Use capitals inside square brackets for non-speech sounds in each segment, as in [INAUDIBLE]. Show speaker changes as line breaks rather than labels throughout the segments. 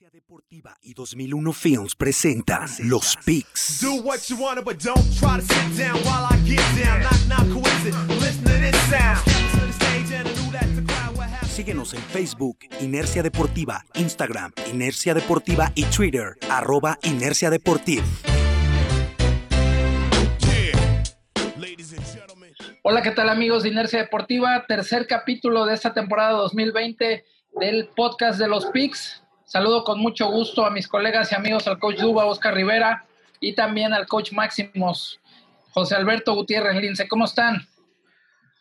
Inercia Deportiva y 2001 Films presenta Los Picks.
Do what you wanna, but don't try to sit down while I get down. Knock, knock, coincidence. Listen to this sound. Step to the stage and I knew that the crowd would have.
Síguenos en Facebook, Inercia Deportiva, Instagram, Inercia Deportiva y Twitter, arroba Inercia Deportiva.
Yeah. Ladies and gentlemen.
Hola, ¿qué tal amigos de Inercia Deportiva? Tercer capítulo de esta temporada 2020 del podcast de los Picks. Saludo con mucho gusto a mis colegas y amigos, al coach Duba, Oscar Rivera, y también al coach Máximos, José Alberto Gutiérrez Lince. ¿Cómo están?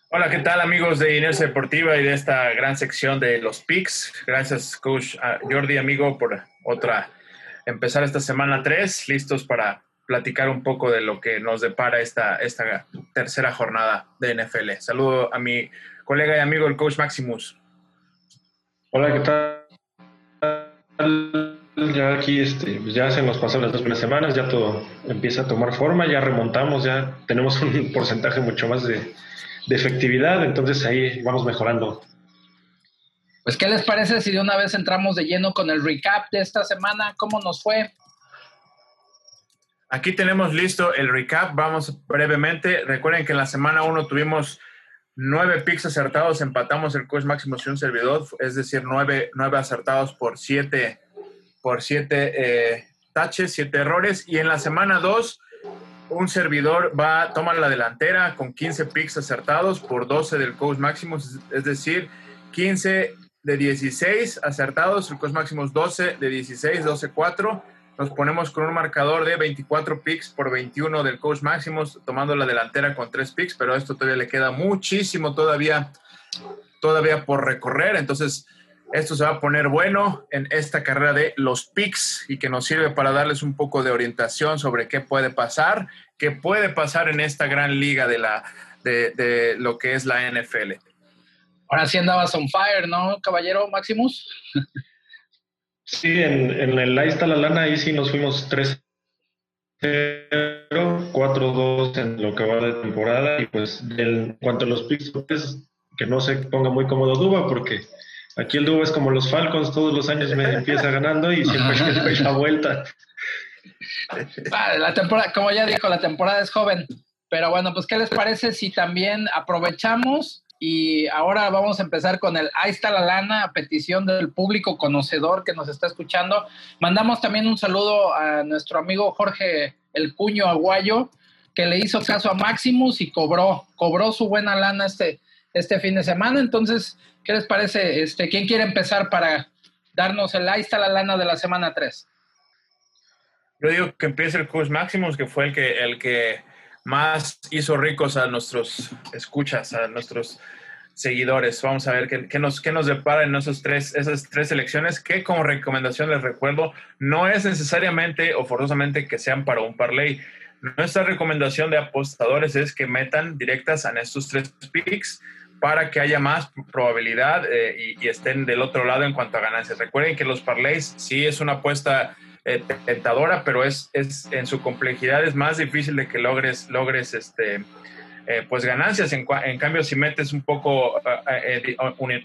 Hola, ¿qué tal amigos de Inercia Deportiva y de esta gran sección de los picks? Gracias, coach Jordi, amigo, por otra, empezar esta semana 3, listos para platicar un poco de lo que nos depara esta, esta tercera jornada de NFL. Saludo a mi colega y amigo, el coach Maximus.
Hola, ¿qué tal? Ya aquí, este, pues ya se nos pasaron las dos primeras semanas, ya todo empieza a tomar forma, ya remontamos, ya tenemos un [LAUGHS] porcentaje mucho más de, de efectividad, entonces ahí vamos mejorando.
Pues, ¿qué les parece si de una vez entramos de lleno con el recap de esta semana? ¿Cómo nos fue?
Aquí tenemos listo el recap. Vamos brevemente. Recuerden que en la semana 1 tuvimos nueve picks acertados, empatamos el coach máximo y un servidor, es decir, nueve, nueve acertados por siete, por siete eh, taches, siete errores. Y en la semana 2, un servidor va, toma la delantera con 15 picks acertados por 12 del coach máximo, es decir, 15 de 16 acertados, el coach máximo 12 de 16, 12-4 nos ponemos con un marcador de 24 picks por 21 del coach Maximus, tomando la delantera con 3 picks, pero a esto todavía le queda muchísimo todavía, todavía por recorrer. Entonces, esto se va a poner bueno en esta carrera de los picks y que nos sirve para darles un poco de orientación sobre qué puede pasar, qué puede pasar en esta gran liga de, la, de, de lo que es la NFL.
Ahora sí andabas on fire, ¿no, caballero Maximus? [LAUGHS]
Sí, en, en el Ahí está la lana, ahí sí nos fuimos 3 0 4-2 en lo que va de temporada y pues en cuanto a los picks, pues, que no se ponga muy cómodo Duba porque aquí el Duba es como los Falcons, todos los años me empieza ganando y siempre [LAUGHS] doy la vuelta.
Ah, La temporada, como ya dijo, la temporada es joven. Pero bueno, pues, ¿qué les parece si también aprovechamos y ahora vamos a empezar con el Ahí está la lana, a petición del público conocedor que nos está escuchando. Mandamos también un saludo a nuestro amigo Jorge El Cuño Aguayo, que le hizo caso a Maximus y cobró, cobró su buena lana este, este fin de semana. Entonces, ¿qué les parece? Este, ¿Quién quiere empezar para darnos el Ahí está la lana de la semana 3?
Yo digo que empiece el coach Maximus, que fue el que, el que más hizo ricos a nuestros escuchas, a nuestros seguidores. Vamos a ver qué, nos, qué nos depara en esos tres, esas tres elecciones, que como recomendación les recuerdo, no es necesariamente o forzosamente que sean para un parlay. Nuestra recomendación de apostadores es que metan directas en estos tres picks para que haya más probabilidad eh, y, y estén del otro lado en cuanto a ganancias. Recuerden que los parlays sí es una apuesta eh, tentadora, pero es, es en su complejidad es más difícil de que logres, logres este, eh, pues ganancias. En, cambio, si metes un poco eh,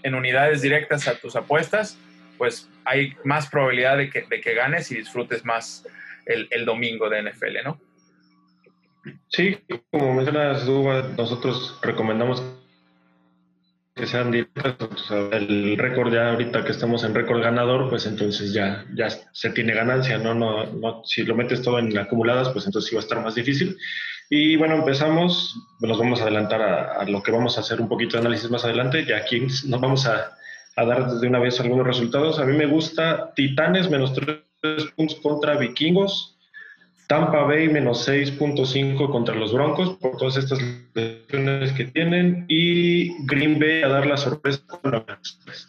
en unidades directas a tus apuestas, pues hay más probabilidad de que, de que ganes y disfrutes más el, el domingo de NFL, ¿no?
Sí, como mencionas Duba, nosotros recomendamos que sean directas, o el récord ya ahorita que estamos en récord ganador, pues entonces ya, ya se tiene ganancia, ¿no? No, no, si lo metes todo en acumuladas, pues entonces sí va a estar más difícil. Y bueno, empezamos, nos vamos a adelantar a, a lo que vamos a hacer un poquito de análisis más adelante, ya aquí nos vamos a, a dar desde una vez algunos resultados. A mí me gusta Titanes menos 3 puntos contra Vikingos, Tampa Bay menos 6.5 contra los Broncos por todas estas lesiones que tienen y Green Bay a dar la sorpresa con la menos tres.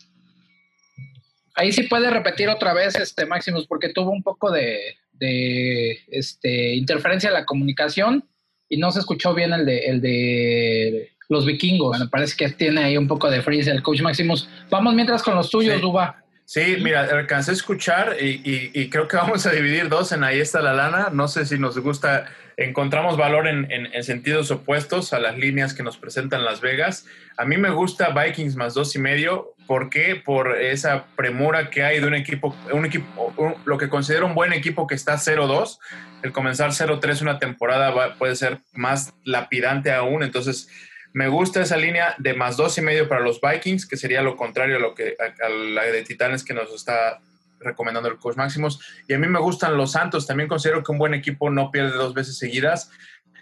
Ahí sí puede repetir otra vez, este Maximus, porque tuvo un poco de, de, este, interferencia en la comunicación y no se escuchó bien el de, el de los vikingos. Me parece que tiene ahí un poco de freeze el coach Maximus. Vamos mientras con los tuyos,
Sí.
Duba.
Sí, mira, alcancé a escuchar y, y- y creo que vamos a dividir dos en Ahí está la lana. No sé si nos gusta, encontramos valor en, en- en sentidos opuestos a las líneas que nos presentan Las Vegas. A mí me gusta Vikings más dos y medio ¿Por qué? Por esa premura que hay de un equipo, un equipo, un- lo que considero un buen equipo que está 0-2. El comenzar 0-3 una temporada va- puede ser más lapidante aún. Entonces, me gusta esa línea de más dos y medio para los Vikings, que sería lo contrario a lo que a, la de Titanes que nos está recomendando el coach Máximos. Y a mí me gustan los Santos. También considero que un buen equipo no pierde dos veces seguidas.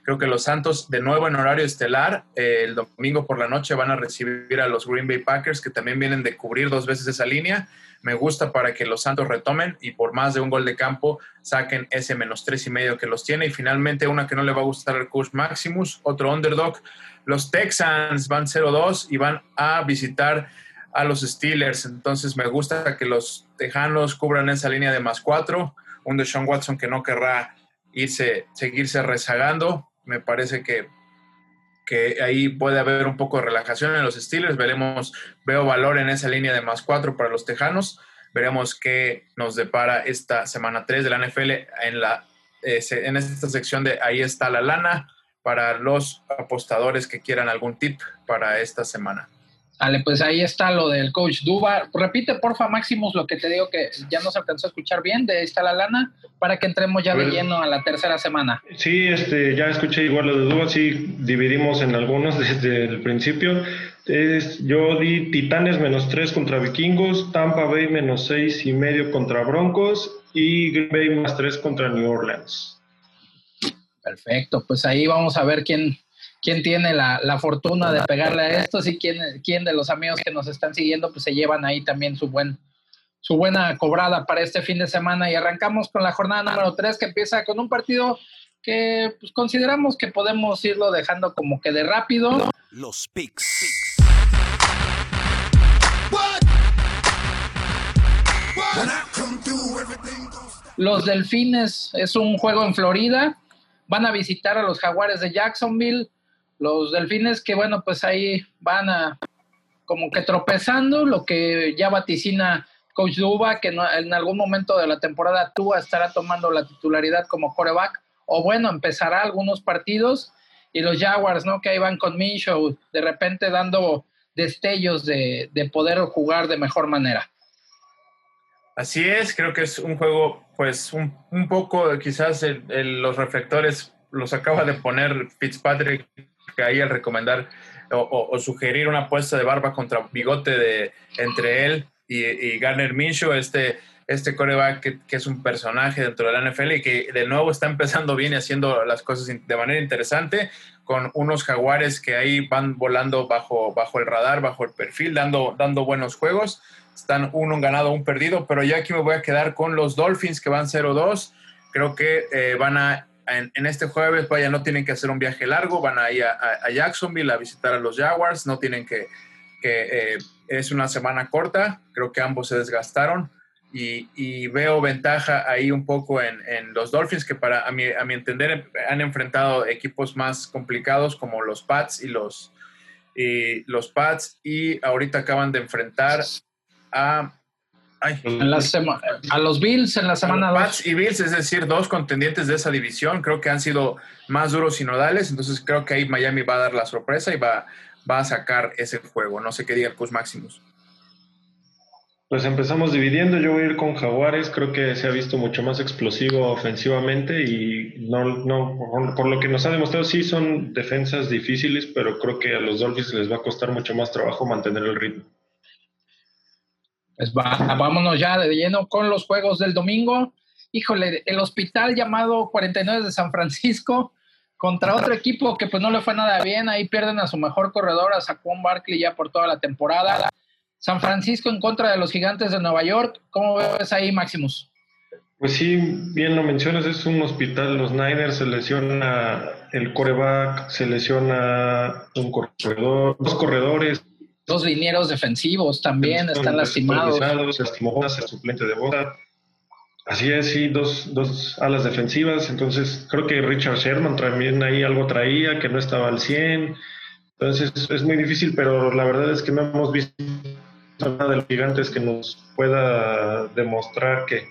Creo que los Santos, de nuevo en horario estelar, eh, el domingo por la noche van a recibir a los Green Bay Packers, que también vienen de cubrir dos veces esa línea. Me gusta para que los Santos retomen y por más de un gol de campo saquen ese menos tres y medio que los tiene. Y finalmente, una que no le va a gustar al coach Maximus, otro underdog. Los Texans van 0-2 y van a visitar a los Steelers. Entonces, me gusta que los Tejanos cubran esa línea de más cuatro. Un Deshaun Watson que no querrá irse, seguirse rezagando. Me parece que, que ahí puede haber un poco de relajación en los Steelers. Veremos, veo valor en esa línea de más cuatro para los Tejanos. Veremos qué nos depara esta semana 3 de la NFL en, la, eh, en esta sección de Ahí está la lana para los apostadores que quieran algún tip para esta semana.
Vale, pues ahí está lo del coach Duba. Repite, porfa, Maximus, lo que te digo que ya no se alcanzó a escuchar bien, de ahí está la lana, para que entremos ya de lleno a la tercera semana.
Sí, este, ya escuché igual lo de Duba, sí, dividimos en algunos [LAUGHS] desde el principio. Es, yo di Titanes menos 3 contra Vikingos, Tampa Bay menos 6 y medio contra Broncos y Green Bay más 3 contra New Orleans.
Perfecto, pues ahí vamos a ver quién, quién tiene la, la fortuna de pegarle a estos y quién, quién de los amigos que nos están siguiendo pues se llevan ahí también su buen su buena cobrada para este fin de semana y arrancamos con la jornada número 3 que empieza con un partido que pues, consideramos que podemos irlo dejando como que de rápido.
Los picks.
Los Delfines es un juego en Florida. Van a visitar a los Jaguares de Jacksonville. Los Delfines que, bueno, pues ahí van a como que tropezando, lo que ya vaticina Coach Duba, que en algún momento de la temporada Tua estará tomando la titularidad como coreback, o bueno, empezará algunos partidos. Y los Jaguars, ¿no? Que ahí van con Minshew, de repente dando destellos de, de poder jugar de mejor manera.
Así es, creo que es un juego, pues un, un poco, quizás el- el- los reflectores los acaba de poner Fitzpatrick ahí al recomendar o, sugerir una apuesta de barba contra bigote de, entre él y, y Garner Minshew, este, este coreback que, que es un personaje dentro de la NFL y que de nuevo está empezando bien y haciendo las cosas de manera interesante con unos jaguares que ahí van volando bajo, bajo el radar, bajo el perfil, dando, dando buenos juegos. Están uno ganado, un perdido, pero yo aquí me voy a quedar con los Dolphins que van 0-2. Creo que eh, van a, en, en este jueves, vaya, no tienen que hacer un viaje largo, van a ir a Jacksonville a visitar a los Jaguars, no tienen que, que eh, es una semana corta, creo que ambos se desgastaron y, y veo ventaja ahí un poco en, en los Dolphins que para a mi, a mi entender han enfrentado equipos más complicados como los Pats y los, y los Pats y ahorita acaban de enfrentar a... ay,
En la sema- a los Bills en la semana
los
2.
Pats y Bills, es decir, dos contendientes de esa división, creo que han sido más duros y nodales, entonces creo que ahí Miami va a dar la sorpresa y va, va a sacar ese juego. No sé qué diga el Cus Maximus.
Pues empezamos dividiendo, yo voy a ir con Jaguares, creo que se ha visto mucho más explosivo ofensivamente y no, no por, lo que nos ha demostrado sí son defensas difíciles, pero creo que a los Dolphins les va a costar mucho más trabajo mantener el ritmo.
Pues va- vámonos ya de lleno con los juegos del domingo. Híjole, el hospital llamado 49 de San Francisco contra otro equipo que pues no le fue nada bien. Ahí pierden a su mejor corredor, a Saquon Barkley ya por toda la temporada. San Francisco en contra de los gigantes de Nueva York. ¿Cómo ves ahí, Maximus?
Pues sí, bien lo mencionas, es un hospital, los Niners se lesiona el coreback, se lesiona un corredor, dos corredores.
Dos linieros defensivos también están lastimados.
Se lastimó el suplente de Bosa. Así es, sí, dos, dos alas defensivas. Entonces, creo que Richard Sherman también ahí algo traía, que no estaba al 100. Entonces, es muy difícil, pero la verdad es que no hemos visto nada de los gigantes que nos pueda demostrar que,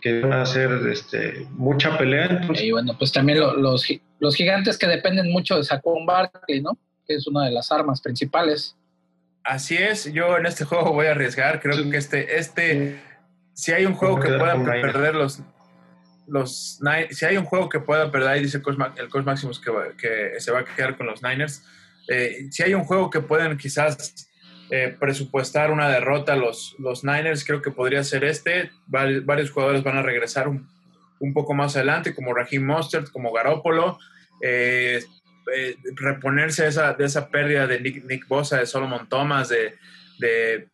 que van a hacer este, mucha pelea. Entonces,
Y bueno, pues también lo- los, los gigantes que dependen mucho de Saquon Barkley, ¿no? Que es una de las armas principales.
Así es, yo en este juego voy a arriesgar. Creo que este, este, si hay un juego que puedan perder los, los si hay un juego que pueda perder, ahí dice el coach, Maximus que, que, se va a quedar con los Niners. Eh, si hay un juego que pueden quizás eh, presupuestar una derrota los, los Niners, creo que podría ser este. varios jugadores van a regresar un, un, poco más adelante, como Raheem Mostert, como Garópolo. Eh, reponerse esa, de esa pérdida de Nick, Nick Bosa, de Solomon Thomas, de, de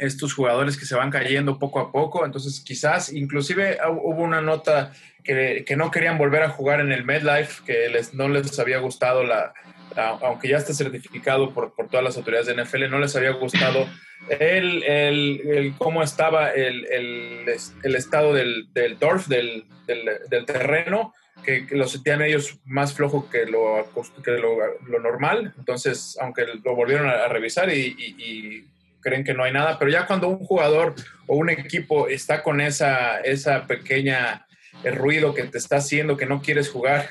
estos jugadores que se van cayendo poco a poco. Entonces, quizás, inclusive hubo una nota que, que no querían volver a jugar en el MedLife, que les, no les había gustado la, aunque ya está certificado por, por, todas las autoridades de NFL, no les había gustado el, el, el cómo estaba el, el estado del, del turf, del, del, terreno, que, lo sentían ellos más flojo que lo, que lo, lo normal. Entonces, aunque lo volvieron a, revisar y, y creen que no hay nada, pero ya cuando un jugador o un equipo está con esa, esa pequeña el ruido que te está haciendo que no quieres jugar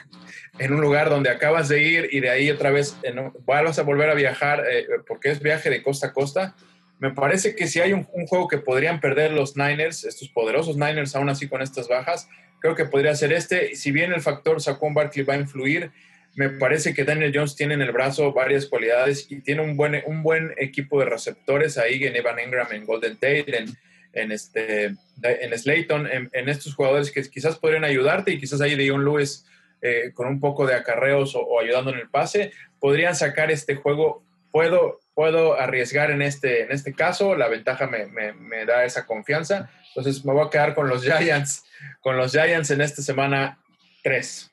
en un lugar donde acabas de ir y de ahí otra vez eh, vas a volver a viajar eh, porque es viaje de costa a costa. Me parece que si hay un, un, juego que podrían perder los Niners, estos poderosos Niners, aún así con estas bajas, creo que podría ser este. Si bien el factor Saquon Barkley va a influir, me parece que Daniel Jones tiene en el brazo varias cualidades y tiene un buen, un buen equipo de receptores ahí en Evan Engram, en Golden Tate, en, en, este, en Slayton, en, estos jugadores que quizás podrían ayudarte y quizás ahí Dion Lewis eh, con un poco de acarreos o, ayudando en el pase, podrían sacar este juego. Puedo, puedo arriesgar en este, en este caso, la ventaja me, me, me da esa confianza. Entonces me voy a quedar con los Giants, con los Giants en esta semana 3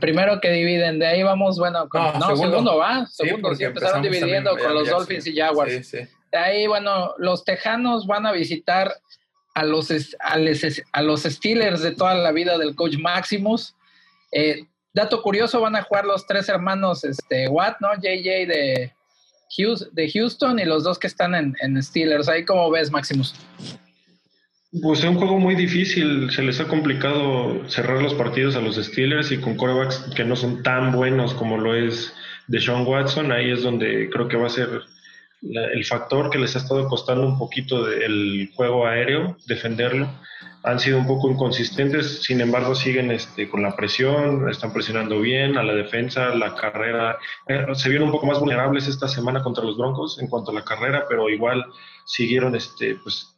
primero que dividen, de ahí vamos, bueno, no, segundo. va, segundo, sí, empezaron dividiendo con los Dolphins y Jaguars. de ahí, bueno, los Tejanos van a visitar a los, a, los Steelers de toda la vida del coach Maximus. Eh, dato curioso, van a jugar los tres hermanos este, Watt, ¿no? JJ de, de Houston y los dos que están en, Steelers. Ahí, ¿cómo ves, Maximus?
Pues es un juego muy difícil, se les ha complicado cerrar los partidos a los Steelers y con corebacks que no son tan buenos como lo es de Sean Watson, ahí es donde creo que va a ser el factor que les ha estado costando un poquito el juego aéreo, defenderlo. Han sido un poco inconsistentes, sin embargo siguen este, con la presión, están presionando bien a la defensa, la carrera. Eh, se vieron un poco más vulnerables esta semana contra los Broncos en cuanto a la carrera, pero igual siguieron este, pues,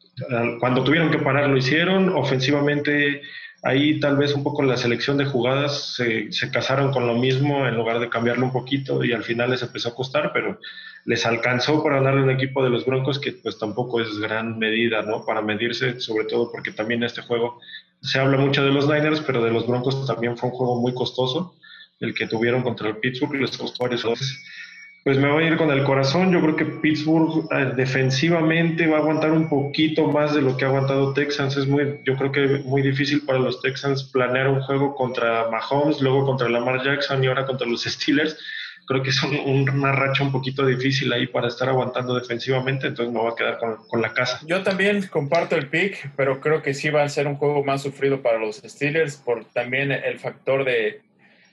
cuando tuvieron que parar lo hicieron, ofensivamente ahí tal vez un poco la selección de jugadas se, se, casaron con lo mismo en lugar de cambiarlo un poquito y al final les empezó a costar, pero les alcanzó para ganarle un equipo de los Broncos que pues tampoco es gran medida, ¿no? Para medirse, sobre todo porque también este juego se habla mucho de los Niners, pero de los Broncos también fue un juego muy costoso, el que tuvieron contra el Pittsburgh, les costó varios pues me voy a ir con el corazón. Yo creo que Pittsburgh eh, defensivamente va a aguantar un poquito más de lo que ha aguantado Texans. Es muy, yo creo que muy difícil para los Texans planear un juego contra Mahomes, luego contra Lamar Jackson y ahora contra los [LAUGHS] Steelers. Creo que es una racha un poquito difícil ahí para estar aguantando defensivamente, entonces me voy a quedar con, la casa.
Yo también comparto el pick, pero creo que sí va a ser un juego más sufrido para los Steelers por también el factor de,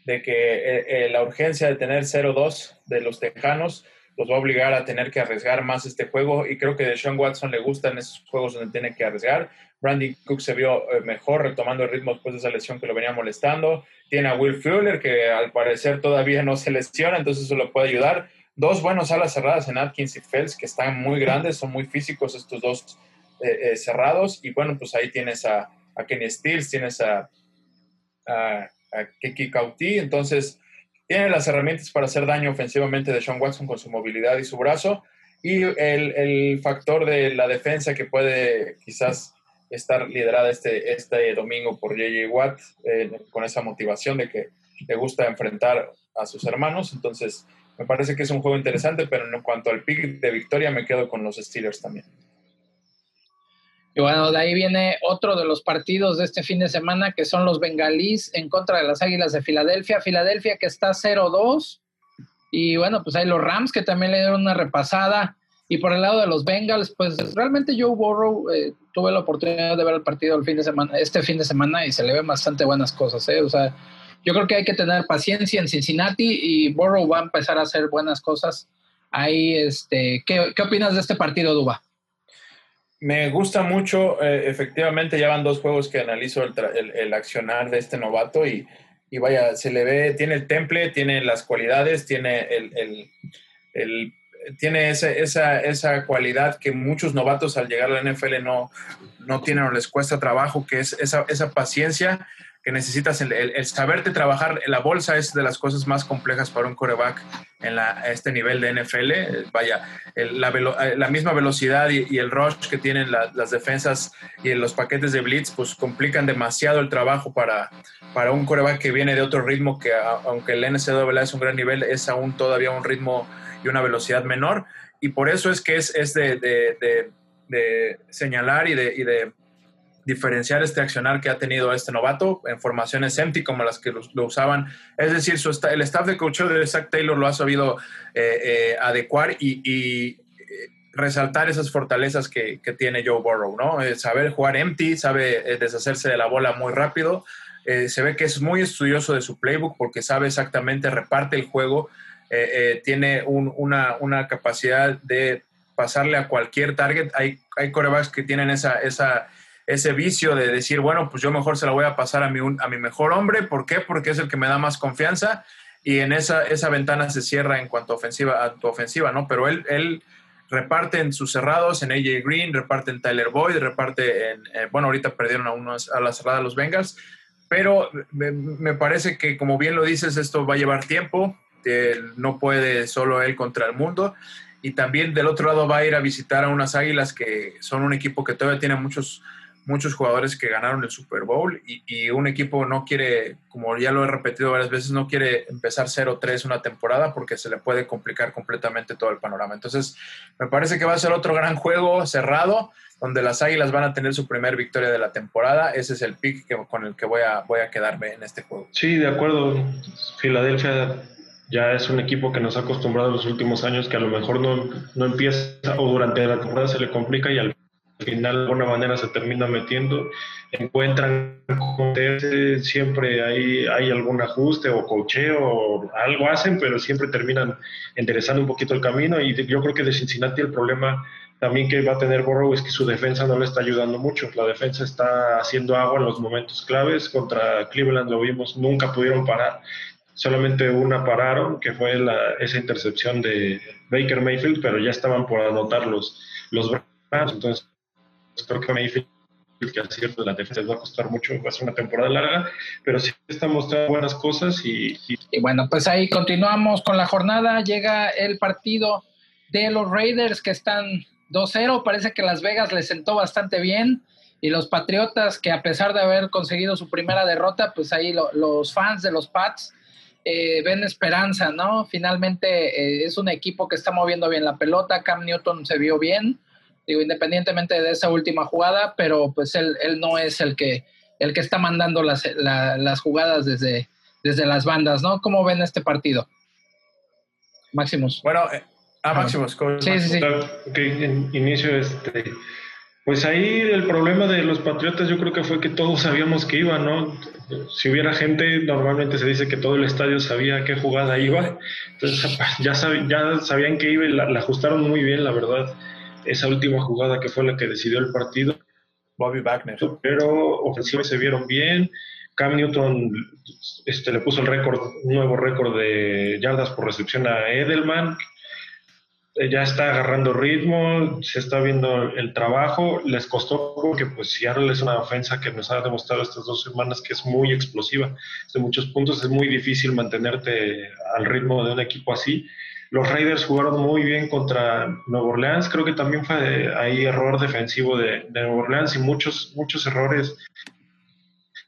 que eh, eh, la urgencia de tener 0-2 de los Tejanos los va a obligar a tener que arriesgar más este juego y creo que de Sean Watson le gustan esos juegos donde tiene que arriesgar. Brandon Cook se vio eh, mejor retomando el ritmo después de esa lesión que lo venía molestando. Tiene a Will Fuller que al parecer todavía no se lesiona, entonces eso lo puede ayudar. Dos buenos alas cerradas en Atkins y Fels que están muy grandes, son muy físicos estos dos cerrados y bueno, pues ahí tienes a, a Kenny Stills, tienes a, a Kiki Kauti. Entonces, tiene las herramientas para hacer daño ofensivamente de Sean Watson con su movilidad y su brazo. Y el, factor de la defensa que puede quizás estar liderada este, este domingo por JJ Watt, eh, con esa motivación de que le gusta enfrentar a sus hermanos. Entonces, me parece que es un juego interesante, pero en cuanto al pick de victoria, me quedo con los Steelers también.
Y bueno, de ahí viene otro de los partidos de este fin de semana, que son los bengalíes en contra de las Águilas de Filadelfia. Filadelfia que está 0-2. Y bueno, pues hay los Rams que también le dieron una repasada. Y por el lado de los Bengals, pues realmente Joe Burrow eh, tuve la oportunidad de ver el partido el fin de semana, este fin de semana y se le ven bastante buenas cosas. ¿eh? O sea, yo creo que hay que tener paciencia en Cincinnati y Burrow va a empezar a hacer buenas cosas Ahí, este, ¿qué, qué opinas de este partido, Duba?
Me gusta mucho, eh, efectivamente, ya van dos juegos que analizo el, el- el accionar de este novato y, y vaya, se le ve, tiene el temple, tiene las cualidades, tiene el- el- tiene ese- esa, esa cualidad que muchos novatos al llegar a la NFL no, no tienen o les cuesta trabajo, que es esa, esa paciencia que necesitas, el, el- el saberte trabajar. La bolsa es de las cosas más complejas para un coreback en la, este nivel de NFL. Vaya, el- la, velo- eh, la misma velocidad y, y el rush que tienen la- las defensas y los paquetes de blitz, pues complican demasiado el trabajo para, para un coreback que viene de otro ritmo, que a- aunque el NCAA es un gran nivel, es aún todavía un ritmo y una velocidad menor. Y por eso es que es, es de, de- señalar y de, y de diferenciar este accionar que ha tenido este novato en formaciones empty como las que lo, usaban. Es decir, el staff de coaching de Zach Taylor lo ha sabido eh, eh, adecuar y, y, eh, resaltar esas fortalezas que, que tiene Joe Burrow, ¿no? Eh, saber jugar empty, sabe deshacerse de la bola muy rápido. Se ve que es muy estudioso de su playbook porque sabe exactamente, reparte el juego, eh, eh, tiene un- una, capacidad de pasarle a cualquier target. Hay, hay corebacks que tienen ese vicio de decir, bueno, pues yo mejor se la voy a pasar a mi, mejor hombre. ¿Por qué? Porque es el que me da más confianza y en esa, ventana se cierra en cuanto a ofensiva, a tu ofensiva, ¿no? Pero él, reparte en sus cerrados, en AJ Green, reparte en Tyler Boyd, reparte en, eh, bueno, ahorita perdieron a, unos, a la cerrada los Bengals, pero me parece que como bien lo dices, esto va a llevar tiempo, no puede solo él contra el mundo, y también del otro lado va a ir a visitar a unas Águilas que son un equipo que todavía tiene muchos muchos jugadores que ganaron el Super Bowl y, y un equipo no quiere, como ya lo he repetido varias veces, no quiere empezar 0-3 una temporada porque se le puede complicar completamente todo el panorama. Entonces, me parece que va a ser otro gran juego cerrado donde las Águilas van a tener su primer victoria de la temporada. Ese es el pick que, con el que voy a, voy a quedarme en este juego.
Sí, de acuerdo. Filadelfia ya es un equipo que nos ha acostumbrado en los últimos años que a lo mejor no, no empieza o durante la temporada se le complica y al final de alguna manera se termina metiendo. Encuentran siempre hay, hay algún ajuste o cocheo o algo hacen, pero siempre terminan enderezando un poquito el camino. Y yo creo que de Cincinnati el problema también que va a tener Burrow es que su defensa no le está ayudando mucho. La defensa está haciendo agua en los momentos claves. Contra Cleveland lo vimos, nunca pudieron parar. Solamente una pararon, que fue la, esa intercepción de Baker Mayfield, pero ya estaban por anotar los, los Browns. Entonces, creo que Mayfield, que al cierto de la defensa va a costar mucho, va a ser una temporada larga, pero sí está mostrando buenas cosas y,
bueno, pues ahí continuamos con la jornada. Llega el partido de los Raiders que están 2-0. Parece que Las Vegas les sentó bastante bien. Y los Patriotas, que a pesar de haber conseguido su primera derrota, pues ahí lo- los fans de los Pats eh, ven esperanza, ¿no? Finalmente eh, es un equipo que está moviendo bien la pelota. Cam Newton se vio bien, digo, independientemente de esa última jugada, pero pues él, él no es el que, el que está mandando las, la- las jugadas desde, desde las bandas, ¿no? ¿Cómo ven este partido? Máximos.
Bueno, eh, ah, Máximos, coach.
Sí,
inicio este. Pues ahí el problema de los Patriotas yo creo que fue que todos sabíamos que iba, ¿no? Si hubiera gente, normalmente se dice que todo el estadio sabía qué jugada iba. Entonces ya, sab- ya sabían que iba y la, la ajustaron muy bien, la verdad. Esa última jugada que fue la que decidió el partido.
Bobby Wagner.
Pero ofensivamente se vieron bien. Cam Newton este, le puso el récord, un nuevo récord de yardas por recepción a Edelman. Eh, Ya está agarrando ritmo, se está viendo el trabajo. Les costó porque pues Seattle es una ofensa que nos ha demostrado estas dos semanas que es muy explosiva. De muchos puntos es muy difícil mantenerte al ritmo de un equipo así. Los Raiders jugaron muy bien contra Nueva Orleans. Creo que también fue ahí error defensivo de, de Nueva Orleans y muchos, muchos errores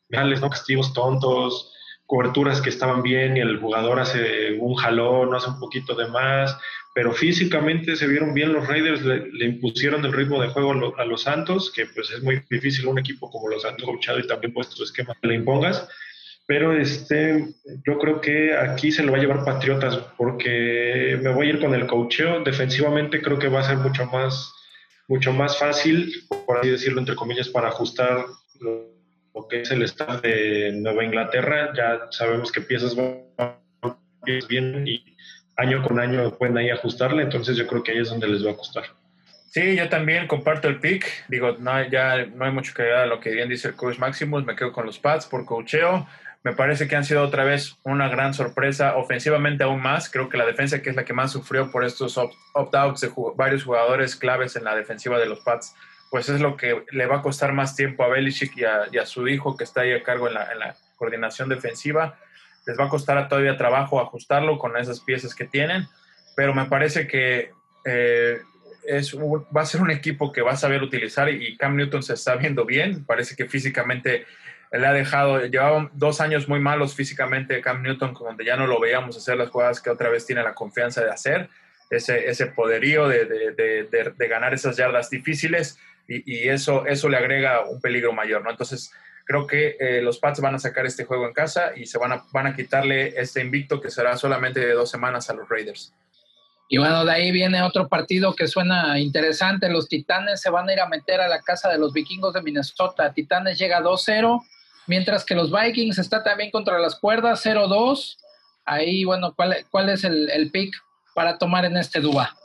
¿no? Castigos tontos, coberturas que estaban bien y el jugador hace un jalón, hace un poquito de más, pero físicamente se vieron bien los Raiders, le, le impusieron el ritmo de juego a, lo- a los Santos, que pues es muy difícil un equipo como los Santos coachado y también puesto esquema que le impongas. Pero este, yo creo que aquí se lo va a llevar Patriotas, porque me voy a ir con el coacheo. Defensivamente creo que va a ser mucho más, mucho más fácil, por así decirlo, entre comillas, para ajustar lo, lo que es el staff de Nueva Inglaterra. Ya sabemos que piezas van bien y año con año pueden ahí ajustarle, entonces yo creo que ahí es donde les va a costar.
Sí, yo también comparto el pick. Digo, no, ya no hay mucho que agregar a lo que bien dice el coach Maximus. Me quedo con los Pats por coacheo. Me parece que han sido otra vez una gran sorpresa, ofensivamente aún más. Creo que la defensa, que es la que más sufrió por estos opt-outs de varios jugadores claves en la defensiva de los Pats, pues es lo que le va a costar más tiempo a Belichick y a, su hijo que está ahí a cargo en la coordinación defensiva. Les va a costar todavía trabajo ajustarlo con esas piezas que tienen, pero me parece que eh, es, va a ser un equipo que va a saber utilizar y Cam Newton se está viendo bien. Parece que físicamente le ha dejado, llevaba dos años muy malos físicamente Cam Newton, donde ya no lo veíamos hacer las jugadas que otra vez tiene la confianza de hacer, ese, ese poderío de, de, de, ganar esas yardas difíciles y, eso, eso le agrega un peligro mayor, ¿no? Entonces, creo que eh, los Pats van a sacar este juego en casa y se van a, van a quitarle este invicto que será solamente de dos semanas a los Raiders.
Y bueno, de ahí viene otro partido que suena interesante. Los Titanes se van a ir a meter a la casa de los vikingos de Minnesota. Titanes llega 2-0, mientras que los Vikings está también contra las cuerdas 0-2. Ahí, bueno, ¿cuál, cuál es el, el, pick para tomar en este DUA?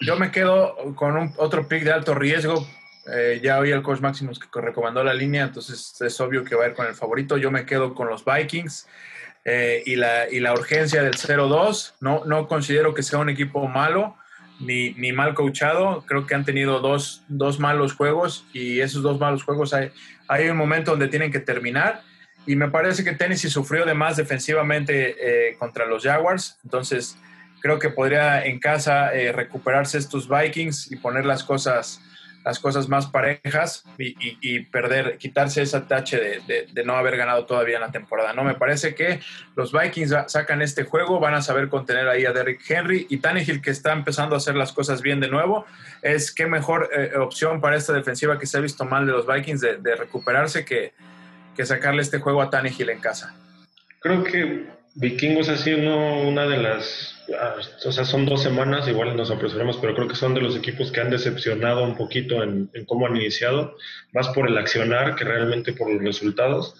Yo me quedo con un, otro pick de alto riesgo. Eh, ya oí el coach Maximus que recomendó la línea, entonces es obvio que va a ir con el favorito. Yo me quedo con los Vikings. Eh, y, la, y la urgencia del 0-2. No, no considero que sea un equipo malo ni, ni mal coachado. Creo que han tenido dos, dos, malos juegos y esos dos malos juegos hay, hay un momento donde tienen que terminar. Y me parece que Tennessee sufrió de más defensivamente eh, contra los Jaguars. Entonces, creo que podría en casa recuperarse estos Vikings y poner las cosas las cosas más parejas y, perder, quitarse esa tache de, no haber ganado todavía en la temporada. No, me parece que los Vikings sacan este juego, van a saber contener ahí a Derrick Henry y Tannehill que está empezando a hacer las cosas bien de nuevo. Es qué mejor eh, opción para esta defensiva que se ha visto mal de los Vikings de, recuperarse que, que sacarle este juego a Tannehill en casa.
Creo que Vikingos ha sido una de las, ah, o sea, son dos semanas, igual nos apresuramos, pero creo que son de los equipos que han decepcionado un poquito en, cómo han iniciado, más por el accionar que realmente por los resultados.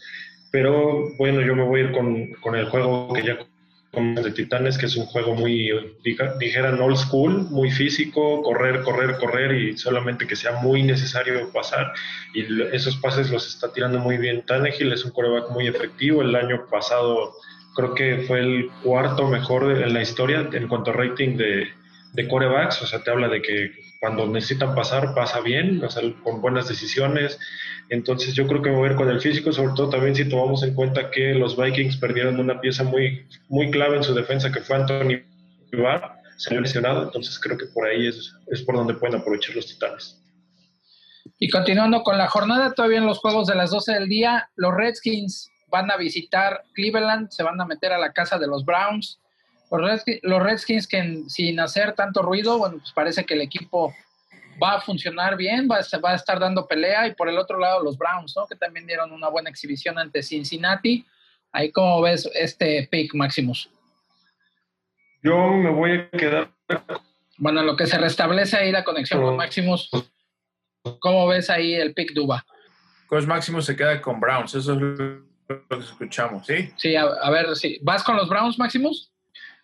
Pero bueno, yo me voy a ir con, con el juego que ya de Titanes, que es un juego muy, dijeran, old school, muy físico, correr, correr, correr y solamente que sea muy necesario pasar. Y esos pases los está tirando muy bien Tannehill, es un coreback muy efectivo. El año pasado creo que fue el cuarto mejor en la historia en cuanto a rating de, de corebacks, o sea, te habla de que cuando necesitan pasar, pasa bien, o sea, con buenas decisiones. Entonces yo creo que voy a ir con el físico, sobre todo también si tomamos en cuenta que los Vikings perdieron una pieza muy, muy clave en su defensa, que fue Anthony Barr, salió lesionado, entonces creo que por ahí es, es por donde pueden aprovechar los titanes.
Y continuando con la jornada, todavía en los juegos de las 12 del día, los Redskins van a visitar Cleveland, se van a meter a la casa de los Browns. Los Redskins, que sin hacer tanto ruido, bueno, pues parece que el equipo va a funcionar bien, va a, va a estar dando pelea. Y por el otro lado, los Browns, ¿no? Que también dieron una buena exhibición ante Cincinnati. Ahí, ¿cómo ves este pick, Maximus?
Yo me voy a quedar.
Bueno, lo que se restablece ahí la conexión con Maximus. ¿Cómo ves ahí el pick Duba?
Coach Maximus se queda con Browns, eso es lo que escuchamos, ¿sí?
Sí, a, ver, sí. ¿Vas con los Browns, Maximus?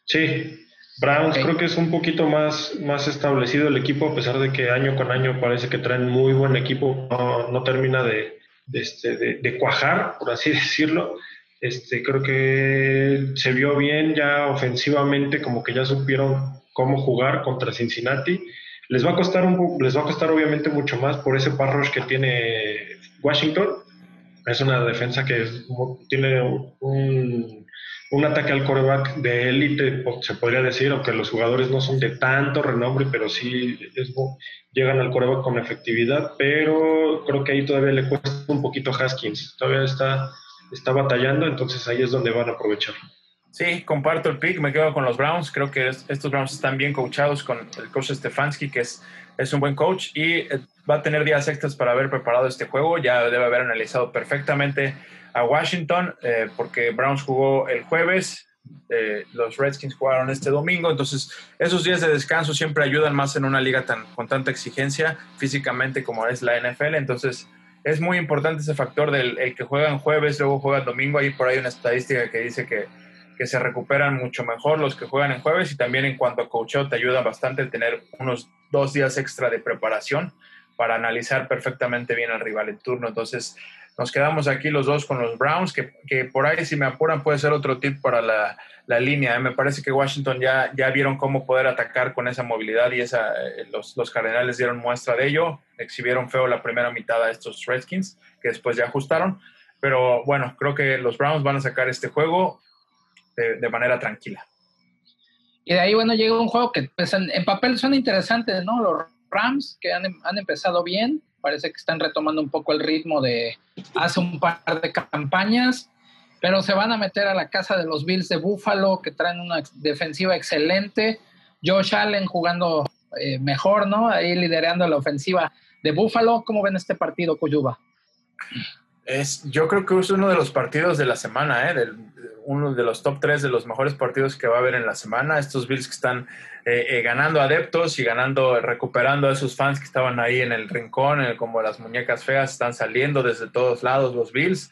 Sí, Browns creo que es un poquito más, más establecido el equipo, a pesar de que año con año parece que traen muy buen equipo, no, termina de, este, de, cuajar, por así [LAUGHS] decirlo. Este, creo que se vio bien ya ofensivamente, como que ya supieron cómo jugar contra Cincinnati. Les va a costar un, les va a costar obviamente mucho más por ese parrosh que tiene Washington, es una defensa que tiene un, un, ataque al coreback de élite, se podría decir, aunque los jugadores no son de tanto renombre, pero sí llegan al coreback con efectividad, pero creo que ahí todavía le cuesta un poquito Haskins, todavía está, está batallando, entonces ahí es donde van a aprovechar.
Sí, comparto el pick, me quedo con los Browns. Creo que estos Browns están bien coachados con el coach Stefanski, que es, es un buen coach y eh, va a tener días extras para haber preparado este juego. Ya debe haber analizado perfectamente a Washington, eh, porque Browns jugó el jueves, eh, los Redskins jugaron este domingo. Entonces, esos días de descanso siempre ayudan más en una liga tan, con tanta exigencia físicamente como es la NFL. Entonces, es muy importante ese factor del el que juega en jueves, luego juega el domingo. Ahí por ahí una estadística que dice que que se recuperan mucho mejor los que juegan en jueves y también en cuanto a coacheo te ayuda bastante tener unos dos días extra de preparación para analizar perfectamente bien al rival en turno. Entonces, nos quedamos aquí los dos con los Browns, que, que por ahí si me apuran puede ser otro tip para la, la línea. ¿eh? Me parece que Washington ya, ya vieron cómo poder atacar con esa movilidad y esa, eh, los, los Cardenales dieron muestra de ello. Exhibieron feo la primera mitad a estos Redskins, que después ya ajustaron. Pero bueno, creo que los Browns van a sacar este juego de, de manera tranquila.
Y de ahí, bueno, llega un juego que pues, en, papel suena interesante, ¿no? Los Rams, que han, han empezado bien, parece que están retomando un poco el ritmo de hace un par de campañas, pero se van a meter a la casa de los Bills de Buffalo, que traen una defensiva excelente. Josh Allen jugando eh, mejor, ¿no? Ahí liderando la ofensiva de Buffalo. ¿Cómo ven este partido, Coyuba?
Es, yo creo que es uno de los partidos de la semana, ¿eh? Uno de los top tres de los mejores partidos que va a haber en la semana. Estos Bills que están eh, eh, ganando adeptos y ganando, recuperando a esos fans que estaban ahí en el rincón, eh, como las muñecas feas, están saliendo desde todos lados los Bills.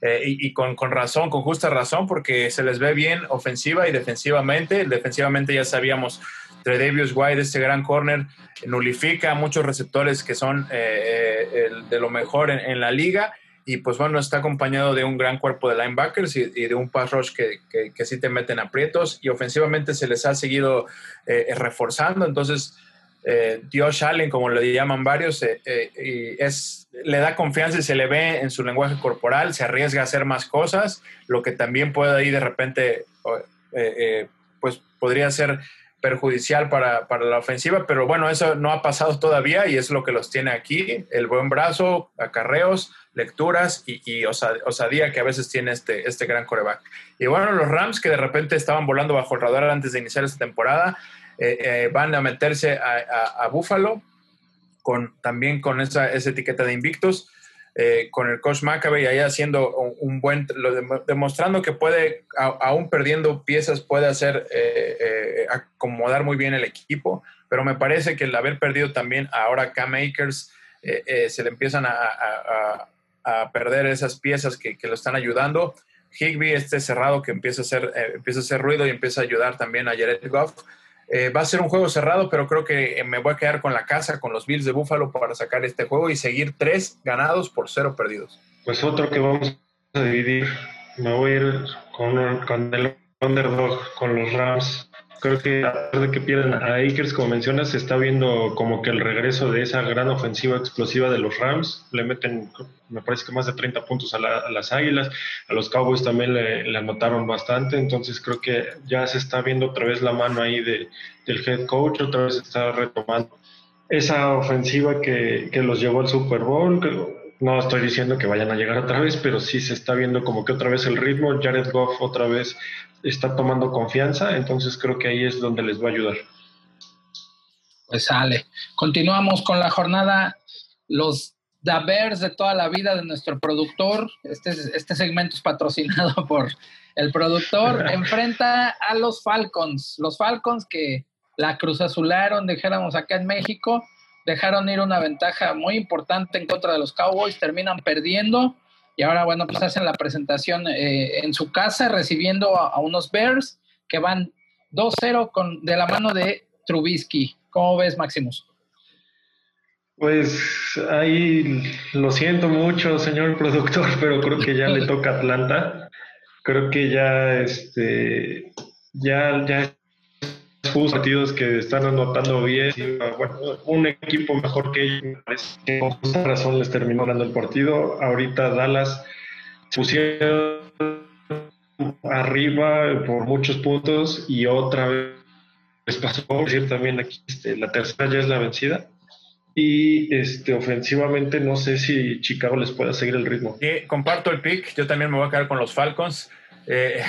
Eh, y con, con razón, con justa razón, porque se les ve bien ofensiva y defensivamente. Defensivamente ya sabíamos, Tredavious White, este gran corner, nulifica a muchos receptores que son eh, el- de lo mejor en la liga. Y pues bueno, está acompañado de un gran cuerpo de linebackers y, de un pass rush que, que, sí te meten aprietos. Y ofensivamente se les ha seguido eh, reforzando. Entonces, eh, Josh Allen, como le llaman varios, eh, eh, es, le da confianza y se le ve en su lenguaje corporal, se arriesga a hacer más cosas, lo que también puede ahí de repente, eh, eh, pues podría ser perjudicial para, para la ofensiva, pero bueno, eso no ha pasado todavía y es lo que los tiene aquí, el buen brazo, acarreos, lecturas y, y osa- osadía que a veces tiene este, este gran coreback. Y bueno, los Rams que de repente estaban volando bajo el radar antes de iniciar esta temporada, eh, eh, van a meterse a, a, a Buffalo con, también con esa, esa etiqueta de invictos, eh, con el coach McAvey ahí haciendo un, buen, lo dem- demostrando que puede, a- aún perdiendo piezas, puede hacer, eh, eh, acomodar muy bien el equipo, pero me parece que el haber perdido también ahora Cam Akers, eh, eh, se le empiezan a, a- a- perder esas piezas que, que lo están ayudando. Higby, este cerrado que empieza a hacer, eh, empieza a hacer ruido y empieza a ayudar también a Jared Goff. Eh, va a ser un juego cerrado, pero creo que eh, me voy a quedar con la casa, con los Bills de Buffalo para sacar este juego y seguir tres ganados por cero perdidos.
Pues otro que vamos a dividir, me voy a ir con, con el underdog, con los Rams. Creo que a pesar de que pierden a Akers, como mencionas, se está viendo como que el regreso de esa gran ofensiva explosiva de los Rams. Le meten, me parece que más de 30 puntos a, la- a las Águilas. A los Cowboys también le, le anotaron bastante. Entonces creo que ya se está viendo otra vez la mano ahí de, del head coach. Otra vez está retomando esa ofensiva que, que los llevó al Super Bowl. que- no estoy diciendo que vayan a llegar otra vez, pero sí se está viendo como que otra vez el ritmo. Jared Goff otra vez está tomando confianza, entonces creo que ahí es donde les va a ayudar.
Pues sale. Continuamos con la jornada. Los Davers de toda la vida de nuestro productor. Este, este segmento es patrocinado [LAUGHS] por el productor. [LAUGHS] Enfrenta a los Falcons. Los Falcons que la cruz azularon, dijéramos acá en México. Dejaron ir una ventaja muy importante en contra de los Cowboys. Terminan perdiendo. Y ahora, bueno, pues hacen la presentación eh, en su casa, recibiendo a, a unos Bears que van 2-0 con de la mano de Trubisky. ¿Cómo ves, Maximus?
Pues ahí lo siento mucho, señor productor, [LAUGHS] pero creo que ya le toca a Atlanta. Creo que ya este ya ya partidos que están anotando bien, bueno, un equipo mejor que ellos, que con justa razón les terminó ganando el partido. Ahorita Dallas se pusieron arriba por muchos puntos y otra vez les pasó, por decir también aquí, este, la tercera ya es la vencida. Y este, ofensivamente no sé si Chicago les pueda seguir el ritmo.
Comparto el pick, yo también me voy a quedar con los Falcons. Eh,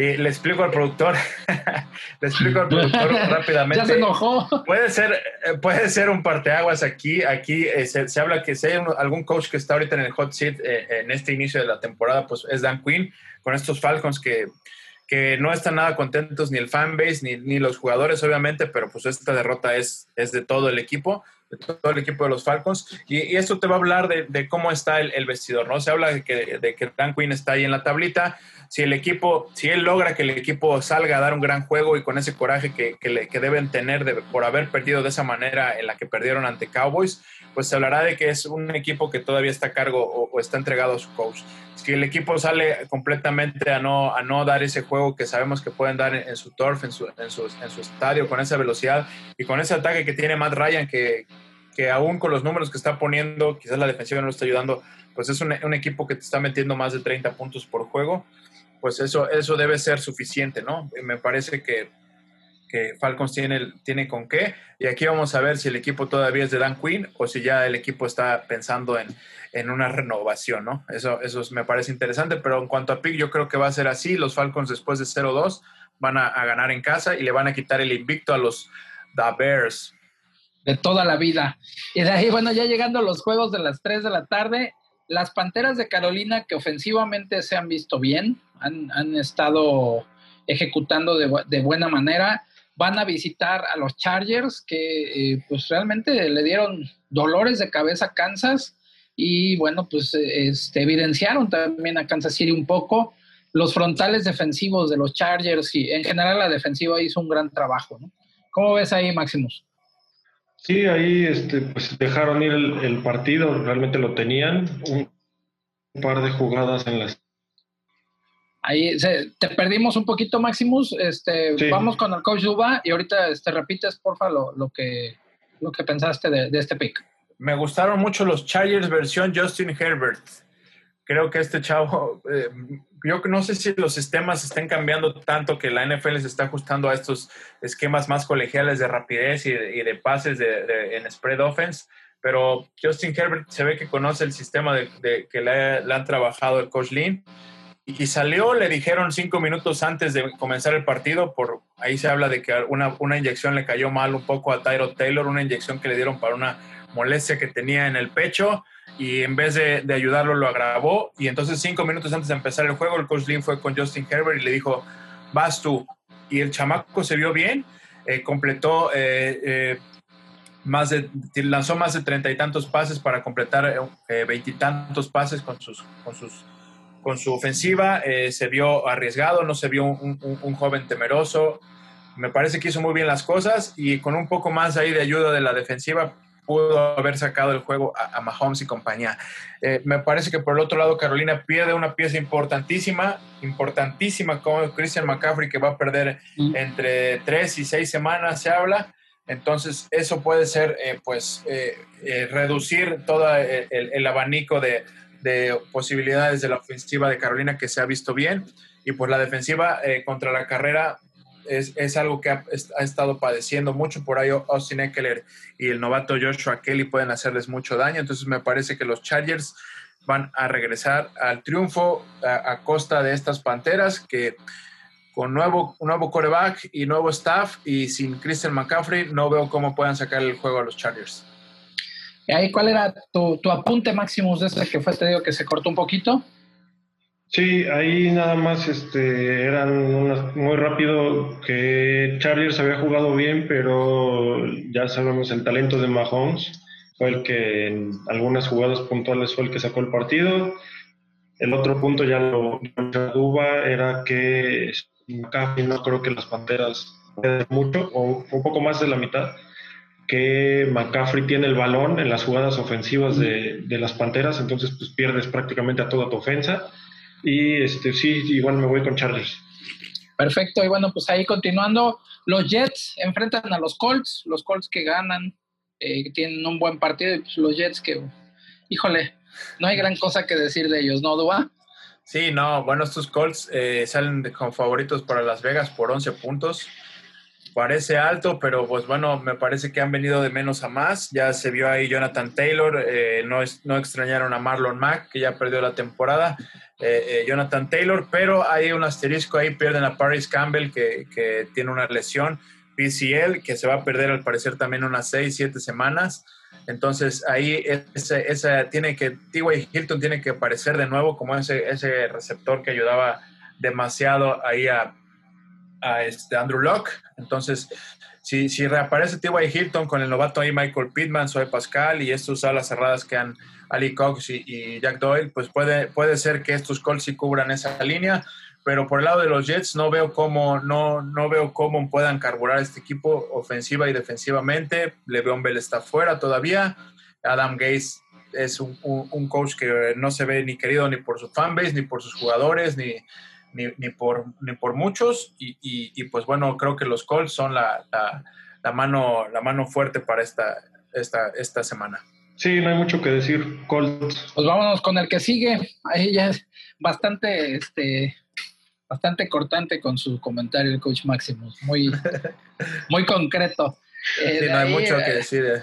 y le explico al productor, [LAUGHS] le explico al productor [LAUGHS] rápidamente.
Ya se enojó.
Puede ser, eh, puede ser un parteaguas aquí. Aquí eh, se, se habla que si hay un- algún coach que está ahorita en el hot seat eh, en este inicio de la temporada, pues es Dan Quinn, con estos Falcons que, que no están nada contentos ni el fanbase ni, ni los jugadores, obviamente, pero pues esta derrota es, es de todo el equipo. de todo el equipo de los Falcons. Y, y esto te va a hablar de, de cómo está el, el, vestidor, ¿no? Se habla de que, de que Dan Quinn está ahí en la tablita. Si el equipo, si él logra que el equipo salga a dar un gran juego y con ese coraje que, que, le, deben tener por haber perdido de esa manera en la que perdieron ante Cowboys, pues se hablará de que es un equipo que todavía está a cargo o, está entregado a su coach. Si el equipo sale completamente a no, a no dar ese juego que sabemos que pueden dar en, su turf, en su, en, su, estadio, con esa velocidad y con ese ataque que tiene Matt Ryan, que, que aún con los números que está poniendo, quizás la defensiva no lo está ayudando, pues es un, un, equipo que te está metiendo más de 30 puntos por juego, pues eso, eso debe ser suficiente, ¿no? Me parece que, que Falcons tiene, tiene con qué, y aquí vamos a ver si el equipo todavía es de Dan Quinn o si ya el equipo está pensando en, en una renovación, ¿no? Eso, eso me parece interesante, pero en cuanto a pick, yo creo que va a ser así, los Falcons después de 0-2 van a, a ganar en casa y le van a quitar el invicto a los The Bears,
de toda la vida. Y de ahí, bueno, ya llegando a los juegos de las 3 de la tarde, las Panteras de Carolina, que ofensivamente se han visto bien, han, han estado ejecutando de, de, buena manera, van a visitar a los Chargers, que eh, pues realmente le dieron dolores de cabeza a Kansas y bueno, pues este, evidenciaron también a Kansas City un poco. Los frontales defensivos de los Chargers y en general la defensiva hizo un gran trabajo. ¿no? ¿Cómo ves ahí, Maximus?
Sí, ahí este, pues dejaron ir el, el, partido, realmente lo tenían, un par de jugadas en las...
Ahí se, te perdimos un poquito, Maximus, este, sí. vamos con el coach Duba y ahorita este, repites, porfa, lo, lo, que, lo que pensaste de, de este pick.
Me gustaron mucho los Chargers versión Justin Herbert. Creo que este chavo, eh, yo no sé si los sistemas están cambiando tanto que la NFL se está ajustando a estos esquemas más colegiales de rapidez y de, pases de, en spread offense, pero Justin Herbert se ve que conoce el sistema de, que le, le, han trabajado el coach Lynn y salió, le dijeron cinco minutos antes de comenzar el partido, por ahí se habla de que una, una inyección le cayó mal un poco a Tyro Taylor, una inyección que le dieron para una molestia que tenía en el pecho y en vez de, de, ayudarlo lo agravó. Y entonces cinco minutos antes de empezar el juego el coach Lynn fue con Justin Herbert y le dijo vas tú y el chamaco se vio bien eh, completó eh, eh, más de lanzó más de treinta y tantos pases para completar eh, veintitantos pases con sus con sus con su ofensiva. Eh, se vio arriesgado no se vio un, un, un joven temeroso. Me parece que hizo muy bien las cosas y con un poco más ahí de ayuda de la defensiva pudo haber sacado el juego a, a Mahomes y compañía. Eh, me parece que por el otro lado Carolina pierde una pieza importantísima, importantísima como Christian McCaffrey que va a perder mm. entre tres y seis semanas, se habla. Entonces eso puede ser, eh, pues, eh, reducir todo el, el abanico de, de, posibilidades de la ofensiva de Carolina que se ha visto bien. Y pues la defensiva contra la carrera es, es, algo que ha, estado padeciendo mucho. Por ahí Austin Eckler y el novato Joshua Kelly pueden hacerles mucho daño. Entonces me parece que los Chargers van a regresar al triunfo a, costa de estas Panteras que con nuevo, nuevo coreback y nuevo staff y sin Christian McCaffrey no veo cómo puedan sacar el juego a los Chargers.
¿Y ahí cuál era tu, tu apunte máximo de ese que fue, te digo, que se cortó un poquito?
Sí, ahí nada más este, eran unas, muy rápido que Chargers había jugado bien, pero ya sabemos el talento de Mahomes fue el que en algunas jugadas puntuales fue el que sacó el partido. El otro punto ya lo duda era que McCaffrey no creo que las Panteras mucho o un poco más de la mitad que McCaffrey tiene el balón en las jugadas ofensivas de, de las Panteras, entonces pues pierdes prácticamente a toda tu ofensa y este, sí, igual me voy con Chargers.
Perfecto, y bueno, pues ahí continuando, los Jets enfrentan a los Colts, los Colts que ganan, eh, que tienen un buen partido, y pues los Jets que, híjole, no hay gran cosa que decir de ellos, ¿no, Dua?
Sí, no, bueno, estos Colts eh, salen de, como favoritos para Las Vegas por 11 puntos. Parece alto, pero pues bueno, me parece que han venido de menos a más. Ya se vio ahí Jonathan Taylor, eh, no, es, no extrañaron a Marlon Mack, que ya perdió la temporada. Eh, eh, Jonathan Taylor, pero hay un asterisco ahí, pierden a Paris Campbell que, que, tiene una lesión, PCL, que se va a perder al parecer también unas 6, 7 semanas. Entonces ahí ese, ese, tiene que, T.Y. Hilton tiene que aparecer de nuevo como ese, ese receptor que ayudaba demasiado ahí a, a este Andrew Locke. Entonces si, si reaparece T.Y. Hilton con el novato ahí Michael Pittman, Soy Pascal y estos alas cerradas que han Ali Cox y, y Jack Doyle, pues puede, puede ser que estos Colts sí cubran esa línea pero por el lado de los Jets no veo cómo, no, no veo cómo puedan carburar este equipo ofensiva y defensivamente. Le'Veon Bell está fuera todavía. Adam Gates es un, un, coach que no se ve ni querido ni por su fanbase, ni por sus jugadores, ni, ni, ni por, ni por muchos. Y, y, y, pues bueno, creo que los Colts son la, la, la, mano, la mano fuerte para esta, esta, esta semana.
Sí, no hay mucho que decir, Colts.
Pues vámonos con el que sigue. Ahí ya es bastante este, bastante cortante con su comentario el coach Maximus, muy, [LAUGHS] muy concreto.
Eh, no hay mucho que eh, decir. Eh.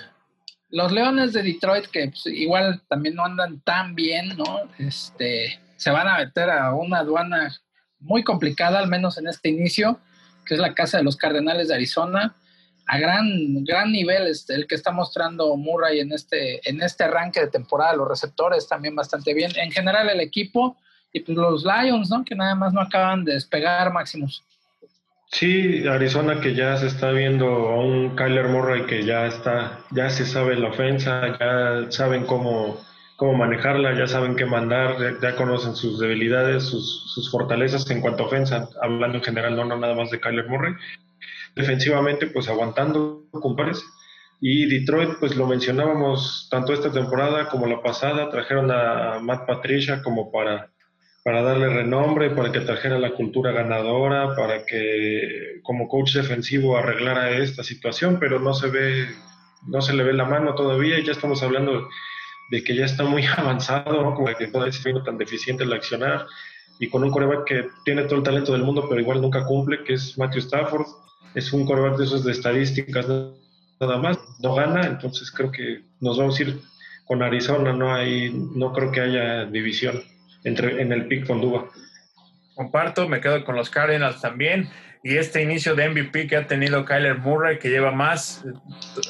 Los Leones de Detroit, que pues, igual también no andan tan bien, ¿no? Este, se van a meter a una aduana muy complicada, al menos en este inicio, que es la casa de los Cardenales de Arizona. A gran, gran nivel este, el que está mostrando Murray en este, en este arranque de temporada, los receptores también bastante bien. En general el equipo, y pues los Lions, ¿no? Que nada más no acaban de despegar, Maximus.
Sí, Arizona que ya se está viendo a un Kyler Murray que ya está, ya se sabe la ofensa, ya saben cómo, cómo manejarla, ya saben qué mandar, ya, conocen sus debilidades, sus, sus, fortalezas en cuanto a ofensa, hablando en general, no, no nada más de Kyler Murray. Defensivamente, pues aguantando, compadres. Y Detroit, pues lo mencionábamos tanto esta temporada como la pasada, trajeron a Matt Patricia como para para darle renombre, para que trajera la cultura ganadora, para que como coach defensivo arreglara esta situación, pero no se ve, no se le ve la mano todavía y ya estamos hablando de que ya está muy [LAUGHS] avanzado, ¿no? como que tan deficiente el accionar y con un coreback que tiene todo el talento del mundo, pero igual nunca cumple, que es Matthew Stafford, es un coreback de esos de estadísticas nada más, no gana, entonces creo que nos vamos a ir con Arizona, no hay, no creo que haya división entre, en el pick con Duba.
Comparto, me quedo con los Cardinals también. Y este inicio de MVP que ha tenido Kyler Murray, que lleva más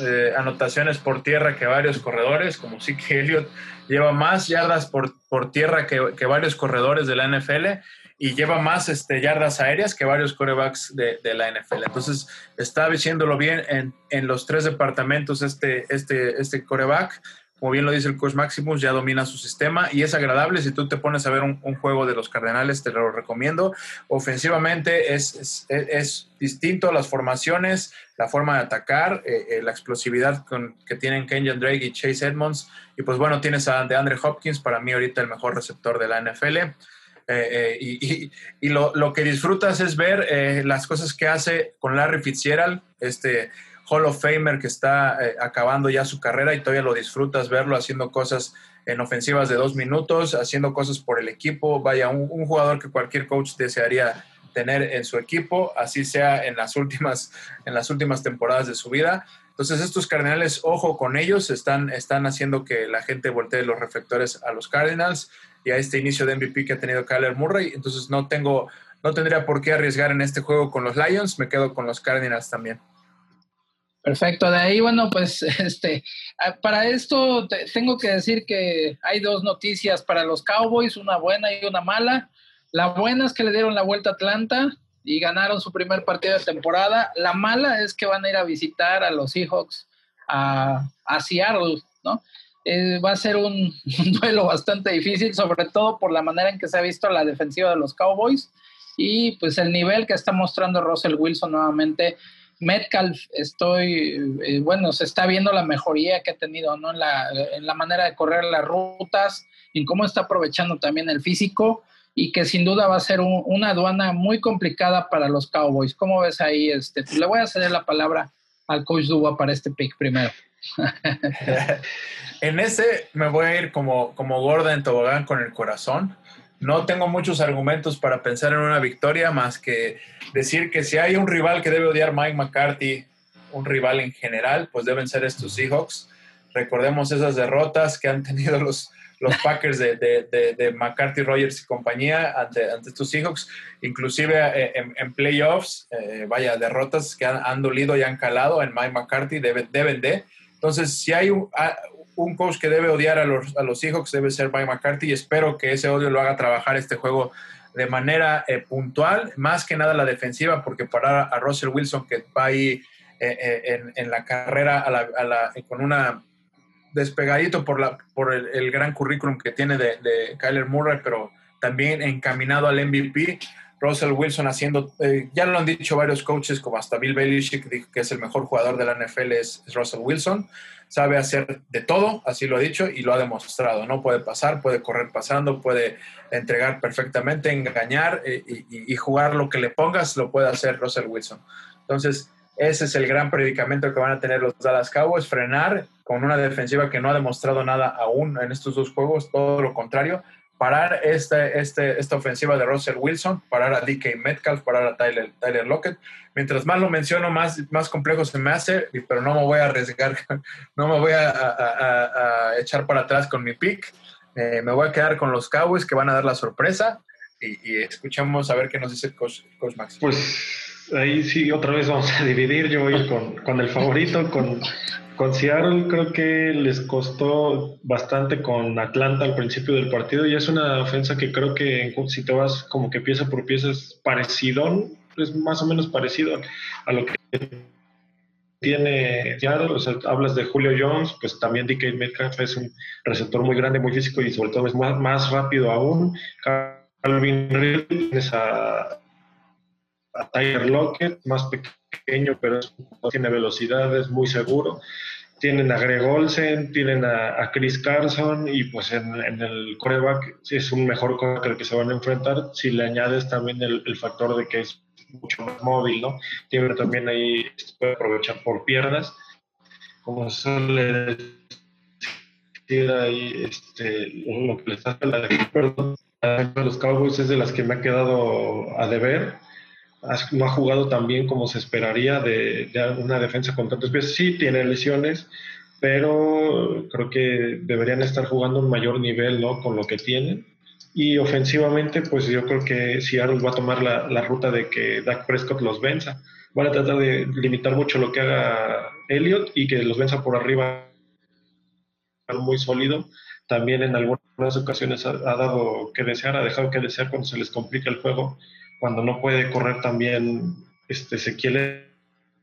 eh, anotaciones por tierra que varios corredores, como sí que Elliott lleva más yardas por, por tierra que, que, varios corredores de la NFL y lleva más este, yardas aéreas que varios corebacks de, de la NFL. Entonces, está diciéndolo bien en, en, los tres departamentos este, este, este coreback como bien lo dice el coach Maximus, ya domina su sistema y es agradable. Si tú te pones a ver un, juego de los Cardenales, te lo recomiendo. Ofensivamente es, es, distinto las formaciones, la forma de atacar, eh, eh, la explosividad que tienen Kenyon Drake y Chase Edmonds. Y pues bueno, tienes a DeAndre Hopkins, para mí ahorita el mejor receptor de la NFL. Eh, y, y lo, lo, que disfrutas es ver las cosas que hace con Larry Fitzgerald, este Hall of Famer que está eh, acabando ya su carrera y todavía lo disfrutas verlo haciendo cosas en ofensivas de dos minutos, haciendo cosas por el equipo. Vaya, un, jugador que cualquier coach desearía tener en su equipo, así sea en las últimas, en las últimas temporadas de su vida. Entonces, estos Cardinals, ojo con ellos, están, están haciendo que la gente voltee los reflectores a los Cardinals y a este inicio de MVP que ha tenido Kyler Murray. Entonces, no tengo, no tendría por qué arriesgar en este juego con los Lions, me quedo con los Cardinals también.
Perfecto, de ahí, bueno, pues [LAUGHS] este, ah, para esto tengo que decir que hay dos noticias para los Cowboys, una buena y una mala. La buena es que le dieron la vuelta a Atlanta y ganaron su primer partido de temporada. La mala es que van a ir a visitar a los Seahawks a, a Seattle, ¿no? Eh, va a ser un, [LAUGHS] un, duelo bastante difícil, sobre todo por la manera en que se ha visto la defensiva de los Cowboys y pues el nivel que está mostrando Russell Wilson nuevamente Metcalf, estoy, eh, bueno, se está viendo la mejoría que ha tenido, ¿no? En la, en la manera de correr las rutas, en cómo está aprovechando también el físico y que sin duda va a ser un, una aduana muy complicada para los Cowboys. ¿Cómo ves ahí? Este, le voy a ceder la palabra al coach Duba para este pick primero. [LAUGHS]
en ese me voy a ir como, como gorda en tobogán con el corazón no tengo muchos argumentos para pensar en una victoria más que decir que si hay un rival que debe odiar Mike McCarthy, un rival en general, pues deben ser estos Seahawks. Recordemos esas derrotas que han tenido los, los Packers de, de, de, McCarthy, Rogers y compañía ante, ante estos Seahawks, inclusive eh, en, playoffs, eh, vaya, derrotas que han, dolido y han calado en Mike McCarthy, deben, deben de. Entonces, si hay un, un coach que debe odiar a los, a los Seahawks debe ser Mike McCarthy y espero que ese odio lo haga trabajar este juego de manera eh, puntual, más que nada la defensiva, porque para a Russell Wilson que va ahí eh, eh, en, la carrera a la- con una despegadito por, la, por el, el gran currículum que tiene de, de Kyler Murray, pero también encaminado al MVP. Russell Wilson haciendo, eh, ya lo han dicho varios coaches, como hasta Bill Belichick dijo que es el mejor jugador de la NFL, es, Russell Wilson. Sabe hacer de todo, así lo ha dicho y lo ha demostrado. No puede pasar, puede correr pasando, puede entregar perfectamente, engañar eh, y, y- y jugar lo que le pongas, lo puede hacer Russell Wilson. Entonces, ese es el gran predicamento que van a tener los Dallas Cowboys, frenar con una defensiva que no ha demostrado nada aún en estos dos juegos, todo lo contrario, parar este, este, esta ofensiva de Russell Wilson, parar a DK Metcalf, parar a Tyler, Tyler Lockett. Mientras más lo menciono, más, más complejo se me hace, pero no me voy a arriesgar, [LAUGHS] no me voy a- a echar para atrás con mi pick. Eh, me voy a quedar con los Cowboys que van a dar la sorpresa y, y escuchamos a ver qué nos dice Coach, Coach Max.
Pues ahí sí, otra vez vamos a [LAUGHS] dividir. Yo voy con, con el favorito, con, con Seattle. Creo que les costó bastante con Atlanta al principio del partido y es una ofensa que creo que si te vas como que pieza por pieza es parecido, es más o menos parecido a lo que tiene Seattle. Hablas de Julio Jones, pues también DK Metcalf es un receptor muy grande, muy físico y sobre todo es más, más rápido aún. Calvin Ridley, tienes a a Tyler Lockett, más pequeño, pero tiene velocidad, es muy seguro. Tienen a Greg Olsen, tienen a, a Chris Carson y pues en, en el coreback es un mejor coreback al que se van a enfrentar si le añades también el, el factor de que es mucho más móvil, ¿no? Tiene también ahí, se puede aprovechar por piernas, como suele decir ahí, este, lo que les hace la a los Cowboys es de las que me ha quedado a deber no ha jugado tan bien como se esperaría de, de una defensa con tantos pies. Sí, tiene lesiones, pero creo que deberían estar jugando un mayor nivel ¿no? con lo que tienen. Y ofensivamente, pues yo creo que Seattle va a tomar la, la ruta de que Dak Prescott los venza. Van a tratar de limitar mucho lo que haga Elliott y que los venza por arriba muy sólido. También en algunas ocasiones ha, ha dado que desear, ha dejado que desear cuando se les complica el juego cuando no puede correr también este Ezequiel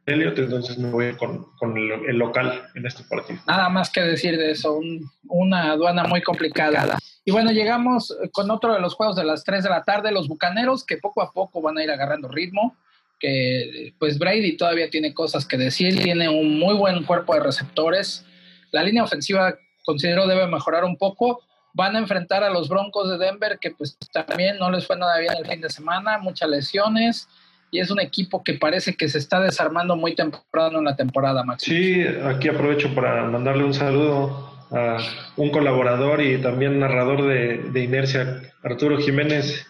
Elliott, entonces me voy con, el, local en este partido.
Nada más que decir de eso, un- una aduana muy complicada. Y bueno, llegamos con otro de los juegos de las 3 de la tarde, los Bucaneros, que poco a poco van a ir agarrando ritmo, que pues Brady todavía tiene cosas que decir, tiene un muy buen cuerpo de receptores. La línea ofensiva considero debe mejorar un poco. Van a enfrentar a los Broncos de Denver, que pues también no les fue nada bien el fin de semana, muchas lesiones, y es un equipo que parece que se está desarmando muy temprano en la temporada, Max.
Sí, aquí aprovecho para mandarle un saludo a un colaborador y también narrador de, de Inercia, Arturo Jiménez.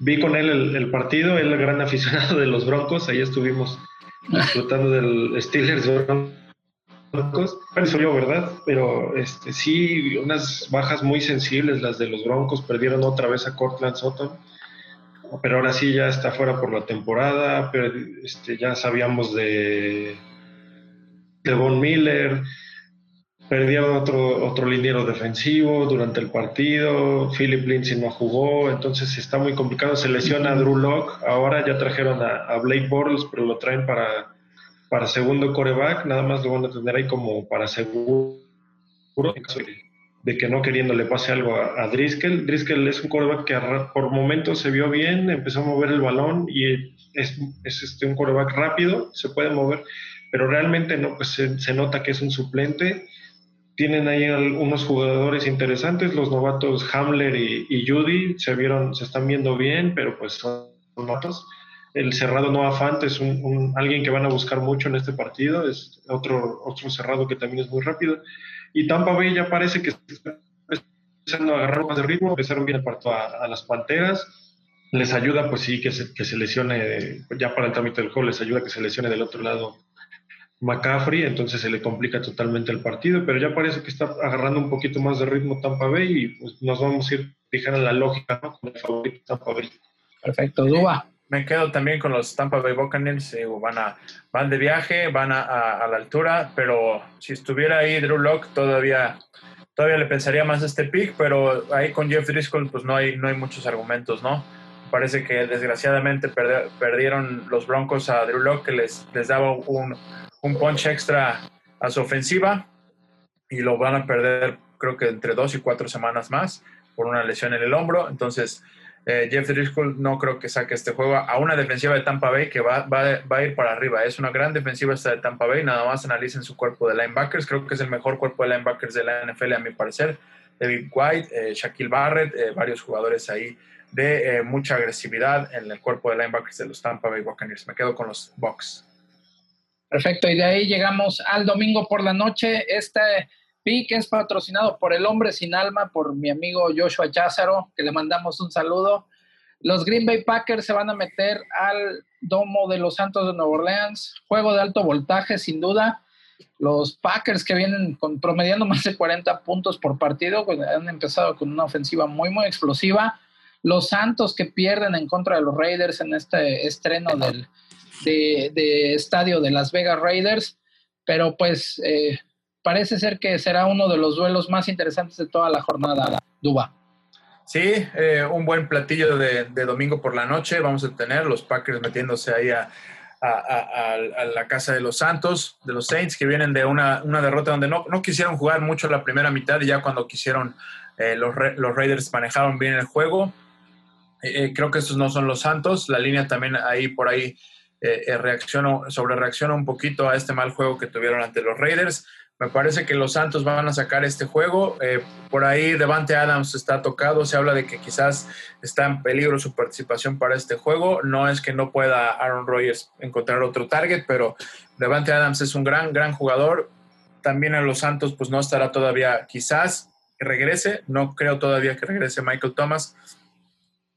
Vi con él el, partido, él gran aficionado de los Broncos, ahí estuvimos disfrutando del Steelers Broncos. Pero soy yo, ¿verdad? Pero este, sí, unas bajas muy sensibles las de los Broncos, perdieron otra vez a Cortland Sutton pero ahora sí ya está fuera por la temporada, pero este, ya sabíamos de, de Von Miller, perdió otro, otro liniero defensivo durante el partido, Philip Lindsay no jugó, entonces está muy complicado, se lesiona a Drew Lock, ahora ya trajeron a, a Blake Bortles, pero lo traen para, para segundo coreback, nada más lo van a tener ahí como para seguro, de, que no queriendo le pase algo a, a Driscoll. Es un coreback que por momentos se vio bien, empezó a mover el balón y es, es este, un coreback rápido, se puede mover, pero realmente no, pues se, nota que es un suplente. Tienen ahí algunos jugadores interesantes, los novatos Hamler y, y Judy se vieron, se están viendo bien, pero pues son novatos. El cerrado Noah Fant es un, alguien que van a buscar mucho en este partido, es otro, otro cerrado que también es muy rápido. Y Tampa Bay ya parece que está empezando a agarrar más de ritmo, empezaron bien el a, las Panteras. Les ayuda, pues sí, que se, que se lesione, ya para el trámite del juego, les ayuda que se lesione del otro lado McCaffrey, entonces se le complica totalmente el partido, pero ya parece que está agarrando un poquito más de ritmo Tampa Bay y pues nos vamos a ir, dijera la lógica, ¿no? con el favorito Tampa Bay.
Perfecto, Duba.
Me quedo también con los Tampa Bay Buccaneers. van, a, van de viaje, van a, a- a la altura, pero si estuviera ahí Drew Lock todavía, todavía le pensaría más a este pick, pero ahí con Jeff Driscoll pues no hay, no hay muchos argumentos, ¿no? Parece que desgraciadamente perdieron los Broncos a Drew Lock, que les, les daba un, un punch extra a su ofensiva y lo van a perder creo que entre dos y cuatro semanas más por una lesión en el hombro. Entonces, eh, Jeff Driscoll no creo que saque este juego a una defensiva de Tampa Bay que va, va, va a ir para arriba. Es una gran defensiva esta de Tampa Bay. Nada más analicen su cuerpo de linebackers. Creo que es el mejor cuerpo de linebackers de la NFL a mi parecer. David White, eh, Shaquille Barrett, eh, varios jugadores ahí de mucha agresividad en el cuerpo de linebackers de los Tampa Bay Buccaneers. Me quedo con los Bucks.
Perfecto, y de ahí llegamos al domingo por la noche. Este pick es patrocinado por el hombre sin alma, por mi amigo Joshua Cházaro, que le mandamos un saludo. Los Green Bay Packers se van a meter al domo de los Santos de Nueva Orleans. Juego de alto voltaje, sin duda. Los Packers que vienen promediando más de 40 puntos por partido, pues, han empezado con una ofensiva muy, muy explosiva. Los Santos que pierden en contra de los Raiders en este estreno del, de, de estadio de Las Vegas Raiders, pero pues eh, parece ser que será uno de los duelos más interesantes de toda la jornada, Duba.
Sí, eh, un buen platillo de, domingo por la noche. Vamos a tener los Packers metiéndose ahí a, la casa de los Santos, de los Saints, que vienen de una, una derrota donde no, no, quisieron jugar mucho la primera mitad y ya cuando quisieron, eh, los, los, Raiders manejaron bien el juego. Eh, creo que estos no son los Santos. La línea también ahí por ahí reaccionó, sobre reacciona un poquito a este mal juego que tuvieron ante los Raiders. Me parece que los Santos van a sacar este juego. Eh, por ahí Devante Adams está tocado. Se habla de que quizás está en peligro su participación para este juego. No es que no pueda Aaron Rodgers encontrar otro target, pero Devante Adams es un gran, gran jugador. También a los Santos, pues no estará todavía, quizás regrese. No creo todavía que regrese Michael Thomas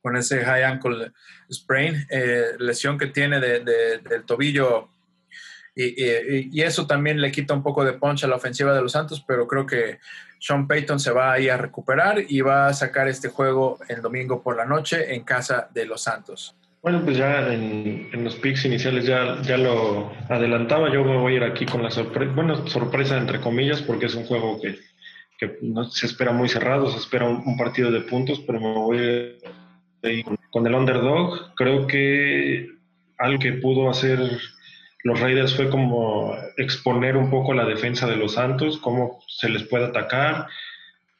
con ese high ankle sprain, eh, lesión que tiene de, de, del tobillo y, y, eso también le quita un poco de punch a la ofensiva de los Santos, pero creo que Sean Payton se va ahí a recuperar y va a sacar este juego el domingo por la noche en casa de los Santos.
Bueno, pues ya en, los picks iniciales ya, ya lo adelantaba, yo me voy a ir aquí con la sorpresa, bueno, sorpresa entre comillas, porque es un juego que, que no se espera muy cerrado, se espera un, un partido de puntos, pero me voy a ir con el underdog. Creo que algo que pudo hacer los Raiders fue como exponer un poco la defensa de los Santos, cómo se les puede atacar.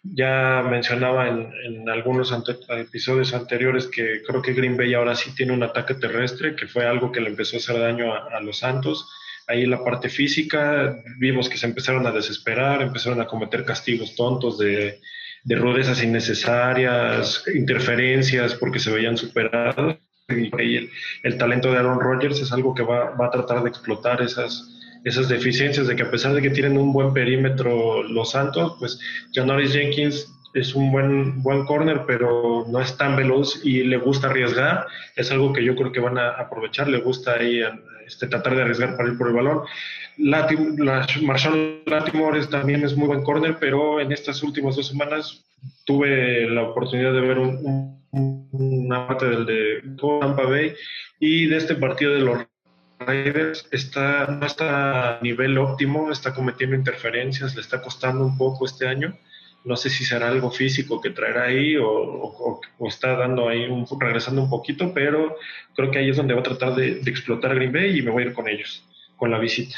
Ya mencionaba en, algunos episodios anteriores que creo que Green Bay ahora sí tiene un ataque terrestre, que fue algo que le empezó a hacer daño a, los Santos. Ahí la parte física, vimos que se empezaron a desesperar, empezaron a cometer castigos tontos de rudezas innecesarias, interferencias porque se veían superados y el, el, talento de Aaron Rodgers es algo que va, va, a tratar de explotar esas, esas deficiencias, de que a pesar de que tienen un buen perímetro los Santos, pues Janoris Jenkins es un buen, buen corner, pero no es tan veloz y le gusta arriesgar. Es algo que yo creo que van a aprovechar, le gusta ahí este, tratar de arriesgar para ir por el balón. Latim, la, Marshall Latimore también es muy buen corner, pero en estas últimas dos semanas tuve la oportunidad de ver un, un, una parte del de Tampa Bay y de este partido de los Raiders está, no está a nivel óptimo, está cometiendo interferencias, le está costando un poco este año. No sé si será algo físico que traerá ahí o, está dando ahí un, regresando un poquito, pero creo que ahí es donde va a tratar de explotar Green Bay y me voy a ir con ellos, con la visita.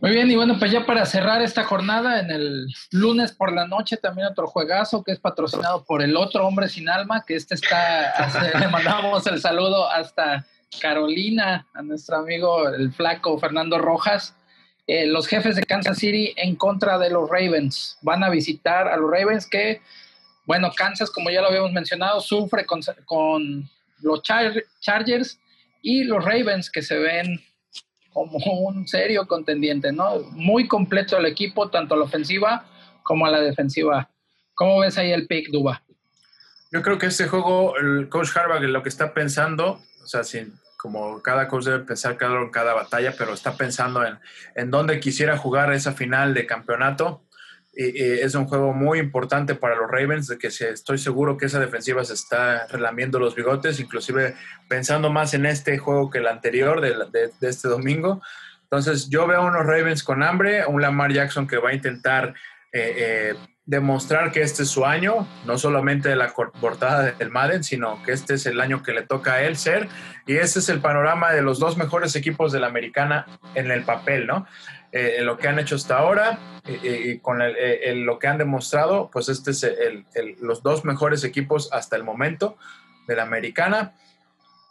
Muy bien, y bueno, pues ya para cerrar esta jornada, en el lunes por la noche también otro juegazo que es patrocinado por el otro hombre sin alma, que este está, hasta, [LAUGHS] le mandamos el saludo hasta Carolina, a nuestro amigo el flaco Fernando Rojas. Eh, los jefes de Kansas City en contra de los Ravens. Van a visitar a los Ravens que, bueno, Kansas, como ya lo habíamos mencionado, sufre con, con los Char Chargers y los Ravens que se ven como un serio contendiente, ¿no? Muy completo el equipo, tanto a la ofensiva como a la defensiva. ¿Cómo ves ahí el pick, Duba?
Yo creo que este juego, el coach Harbaugh lo que está pensando, o sea, sin, como cada coach debe pensar cada, en cada batalla, pero está pensando en, en dónde quisiera jugar esa final de campeonato. Y es un juego muy importante para los Ravens, de que estoy seguro que esa defensiva se está relamiendo los bigotes, inclusive pensando más en este juego que el anterior de, este domingo. Entonces yo veo unos Ravens con hambre, un Lamar Jackson que va a intentar eh, eh, demostrar que este es su año, no solamente de la portada del Madden, sino que este es el año que le toca a él ser. Y ese es el panorama de los dos mejores equipos de la americana en el papel, ¿no? Eh, lo que han hecho hasta ahora eh, eh, y con el- lo que han demostrado, pues este es el- los dos mejores equipos hasta el momento de la americana.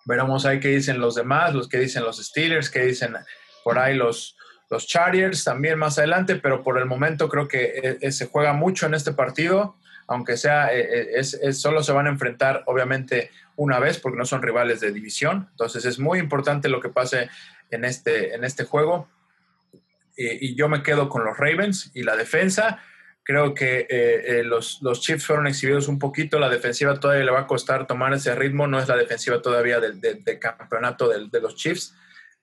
Veremos ahí qué dicen los demás, los que dicen los Steelers, qué dicen por ahí los, los Chargers también más adelante, pero por el momento creo que eh, eh, se juega mucho en este partido, aunque sea, eh, solo se van a enfrentar obviamente una vez porque no son rivales de división, entonces es muy importante lo que pase en este, en este juego. Y, yo me quedo con los Ravens y la defensa. Creo que los, los Chiefs fueron exhibidos un poquito, la defensiva todavía le va a costar tomar ese ritmo, no es la defensiva todavía del, del- del campeonato del- de los Chiefs.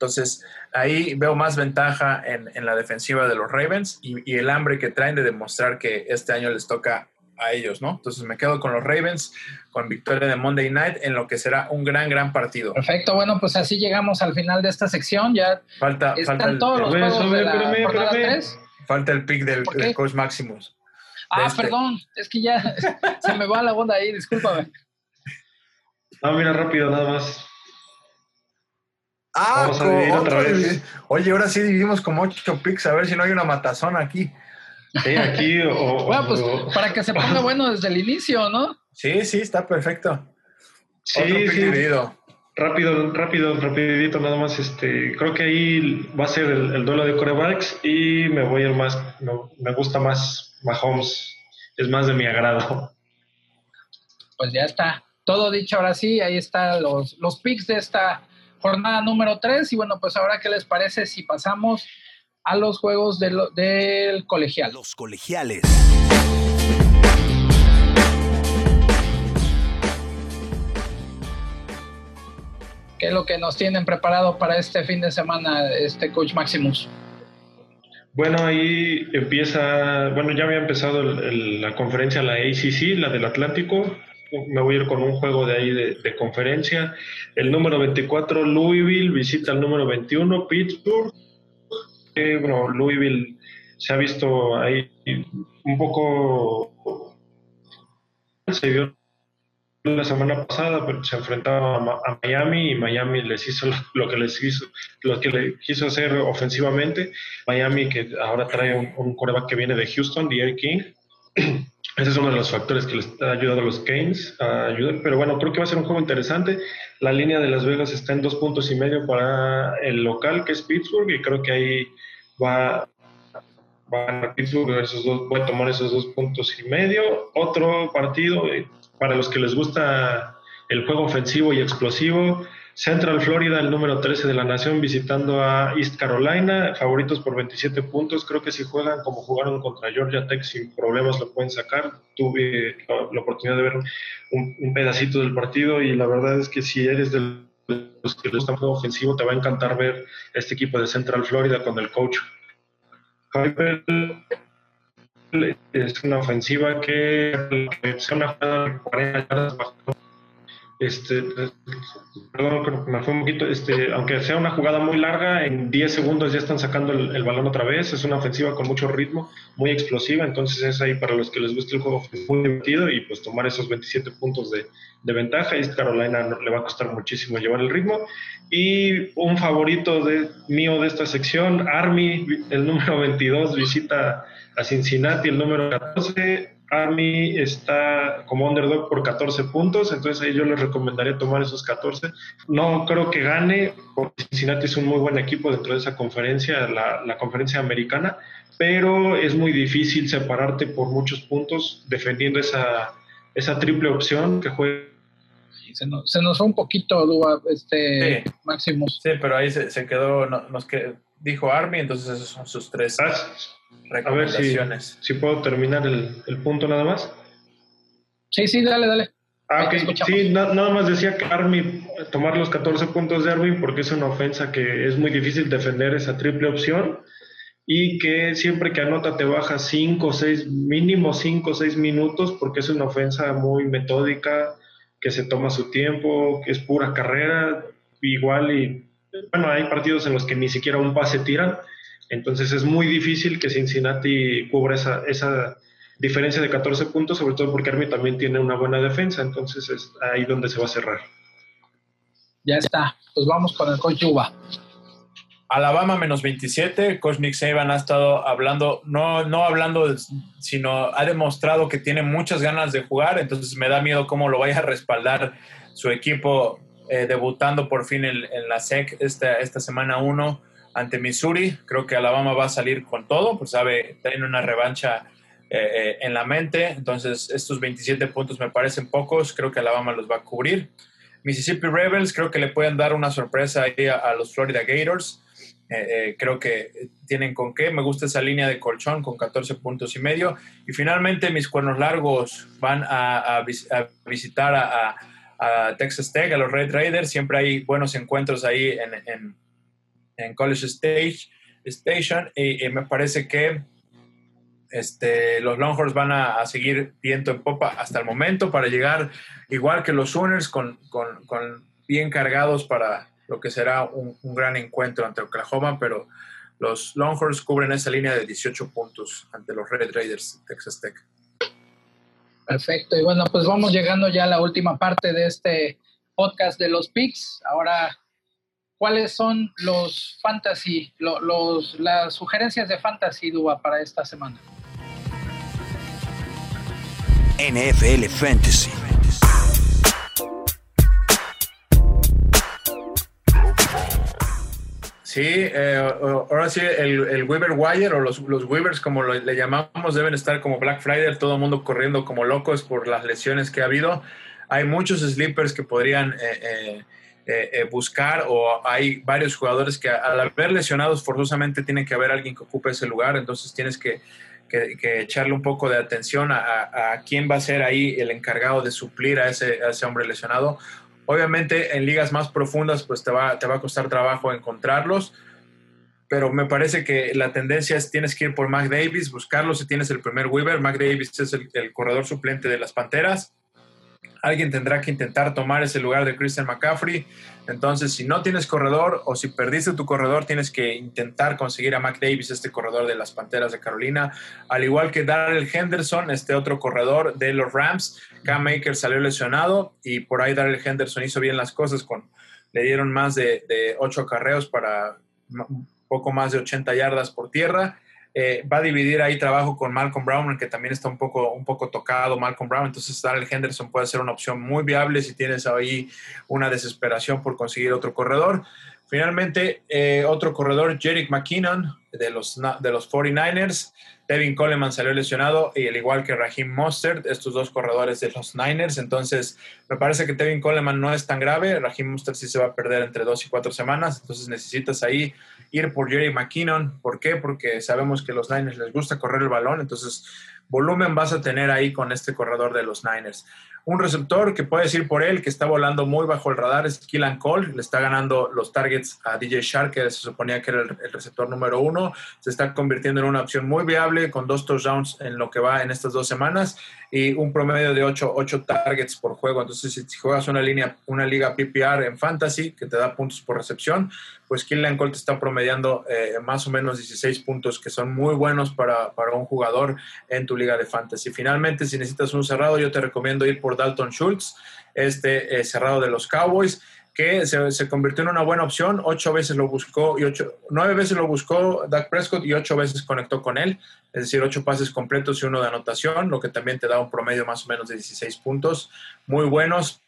Entonces, ahí veo más ventaja en, en la defensiva de los Ravens y, y el hambre que traen de demostrar que este año les toca a ellos, ¿no? Entonces me quedo con los Ravens, con victoria de Monday Night, en lo que será un gran, gran partido.
Perfecto, bueno, pues así llegamos al final de esta sección. Ya
Falta, falta,
están
el,
todos los
Espérame,
juegos de la
espérame,
jornada
espérame.
3.
falta el pick del, coach Maximus.
Ah,
este.
perdón, es que ya [LAUGHS] se me va la onda ahí, discúlpame.
Ah, mira, rápido, nada más.
Ah,
Vamos a dividir otra vez.
Oye, ahora sí dividimos como ocho picks, a ver si no hay una matazón aquí.
Sí, aquí o...
Bueno, pues
o-
para que se ponga [LAUGHS] bueno desde el inicio, ¿no?
Sí, sí, está perfecto.
sí,
otro pick
sí.
dividido.
Rápido, rápido, rapidito, nada más. Este, creo que ahí va a ser el, el duelo de corebacks y me voy el más, me, me gusta más Mahomes, es más de mi agrado.
Pues ya está. Todo dicho ahora sí, ahí están los, los picks de esta jornada número 3. Y bueno, pues ahora, ¿qué les parece si pasamos a los juegos de lo- del colegial?
Los colegiales.
¿Qué es lo que nos tienen preparado para este fin de semana, este coach Maximus?
Bueno, ahí empieza, bueno, ya había empezado el- el- la conferencia, la ACC, la del Atlántico. Me voy a ir con un juego de ahí de, conferencia. El número 24, Louisville, visita el número 21, Pittsburgh. Eh, bueno, Louisville se ha visto ahí un poco. Se vio la semana pasada, pero se enfrentaba a, Miami y Miami les hizo lo, que les hizo, lo que le quiso hacer ofensivamente. Miami, que ahora trae un, un coreback que viene de Houston, Eric King. Ese es uno de los factores que les ha ayudado a los Canes a ayudar. Pero bueno, creo que va a ser un juego interesante. La línea de Las Vegas está en dos puntos y medio para el local, que es Pittsburgh, y creo que ahí va, a Pittsburgh, esos dos, puede tomar esos dos puntos y medio. Otro partido, eh, para los que les gusta el juego ofensivo y explosivo, Central Florida, el número 13 de la nación, visitando a East Carolina, favoritos por 27 puntos. Creo que si juegan como jugaron contra Georgia Tech sin problemas lo pueden sacar. Tuve la, oportunidad de ver un, pedacito del partido y la verdad es que si eres de los que les gusta juego ofensivo, te va a encantar ver este equipo de Central Florida con el coach. Es una ofensiva que, sea una jugada de 40 yardas bajo este, perdón, creo que me fue un poquito, este, aunque sea una jugada muy larga, en 10 segundos ya están sacando el, balón otra vez, es una ofensiva con mucho ritmo, muy explosiva, entonces es ahí para los que les guste el juego muy divertido y pues tomar esos 27 puntos de, de ventaja, East Carolina le va a costar muchísimo llevar el ritmo, y un favorito de, mío de esta sección, Army, el número 22, visita a Cincinnati, el número 14, Army está como underdog por 14 puntos, entonces ahí yo les recomendaría tomar esos 14. No creo que gane, porque Cincinnati es un muy buen equipo dentro de esa conferencia, la, la conferencia americana, pero es muy difícil separarte por muchos puntos defendiendo esa, esa triple opción que juega.
Se nos, se nos fue un poquito, Dua, este
Sí.
Maximus.
Sí, pero ahí se, se quedó, no- nos que, dijo Army, entonces esos son sus tres
A ver si,
recomendaciones.
si puedo terminar el, el punto nada más.
Sí, sí, dale, dale.
Ah, ok. Sí, na- nada más decía que Army tomar los 14 puntos de Army porque es una ofensa que es muy difícil defender esa triple opción y que siempre que anota te baja 5 o 6, mínimo 5 o 6 minutos porque es una ofensa muy metódica, que se toma su tiempo, que es pura carrera, igual y bueno, hay partidos en los que ni siquiera un pase tiran, entonces es muy difícil que Cincinnati cubra esa, esa, diferencia de 14 puntos, sobre todo porque Army también tiene una buena defensa, entonces es ahí donde se va a cerrar.
Ya está. Pues vamos con el coach Yuba.
Alabama menos 27, Coach Nick Saban ha estado hablando, no, no hablando, sino ha demostrado que tiene muchas ganas de jugar, entonces me da miedo cómo lo vaya a respaldar su equipo eh, debutando por fin en, la SEC esta, esta semana 1 ante Missouri. Creo que Alabama va a salir con todo, pues sabe, tiene una revancha eh, eh, en la mente, entonces estos 27 puntos me parecen pocos, creo que Alabama los va a cubrir. Mississippi Rebels creo que le pueden dar una sorpresa ahí a, los Florida Gators. Creo que tienen con qué. Me gusta esa línea de colchón con 14 puntos y medio. Y finalmente mis cuernos largos van a visitar a, a- Texas Tech, a los Red Raiders. Siempre hay buenos encuentros ahí en, en- en College Stage, Station. Y, me parece que este, los Longhorns van a, seguir viento en popa hasta el momento para llegar igual que los Sooners con, con- con bien cargados para lo que será un, un gran encuentro ante Oklahoma, pero los Longhorns cubren esa línea de 18 puntos ante los Red Raiders de Texas Tech.
Perfecto. Y bueno, pues vamos llegando ya a la última parte de este podcast de los picks. Ahora, ¿cuáles son los fantasy, lo- los, las sugerencias de fantasy, Duba, para esta semana?
NFL Fantasy.
Sí, eh, ahora sí, el, el Weaver Wire o los, los Weavers, como lo- le llamamos, deben estar como Black Friday, todo el mundo corriendo como locos por las lesiones que ha habido. Hay muchos sleepers que podrían eh, eh, eh, buscar o hay varios jugadores que al haber lesionados forzosamente tiene que haber alguien que ocupe ese lugar, entonces tienes que, echarle un poco de atención a, a- a quién va a ser ahí el encargado de suplir a ese, a ese hombre lesionado. Obviamente en ligas más profundas pues te va, te va a costar trabajo encontrarlos, pero me parece que la tendencia es tienes que ir por Mac Davis, buscarlo si tienes el primer Weaver. Mac Davis es el, el corredor suplente de las Panteras. Alguien tendrá que intentar tomar ese lugar de Christian McCaffrey. Entonces, si no tienes corredor o si perdiste tu corredor, tienes que intentar conseguir a Mac Davis, este corredor de las Panteras de Carolina. Al igual que Darrell Henderson, este otro corredor de los Rams. Cam Maker salió lesionado y por ahí Darrell Henderson hizo bien las cosas. con Le dieron más de, de 8 acarreos para poco más de 80 yardas por tierra. Eh, va a dividir ahí trabajo con Malcolm Brown, que también está un poco, un poco tocado Malcolm Brown. Entonces, Darrell Henderson puede ser una opción muy viable si tienes ahí una desesperación por conseguir otro corredor. Finalmente, eh, otro corredor, Jerick McKinnon, de los, de los 49ers. Devin Coleman salió lesionado, y al igual que Raheem Mostert, estos dos corredores de los Niners. Entonces, me parece que Devin Coleman no es tan grave. Raheem Mostert sí se va a perder entre dos y cuatro semanas. Entonces, necesitas ahí ir por Jerry McKinnon. ¿Por qué? Porque sabemos que los Niners les gusta correr el balón. Entonces, volumen vas a tener ahí con este corredor de los Niners. Un receptor que puedes ir por él, que está volando muy bajo el radar, es Killan Cole. Le está ganando los targets a DJ Shark, que se suponía que era el, receptor número uno. Se está convirtiendo en una opción muy viable, con dos touchdowns en lo que va en estas dos semanas y un promedio de 8, targets por juego. Entonces, si, si juegas una línea, una liga PPR en fantasy que te da puntos por recepción, pues Killian Cole te está promediando eh, más o menos 16 puntos, que son muy buenos para, para, un jugador en tu liga de fantasy. Finalmente, si necesitas un cerrado, yo te recomiendo ir por Dalton Schultz, este eh, cerrado de los Cowboys que se, se, convirtió en una buena opción. Ocho veces lo buscó y ocho, nueve veces lo buscó Dak Prescott y ocho veces conectó con él. Es decir, ocho pases completos y uno de anotación, lo que también te da un promedio más o menos de 16 puntos. Muy buenos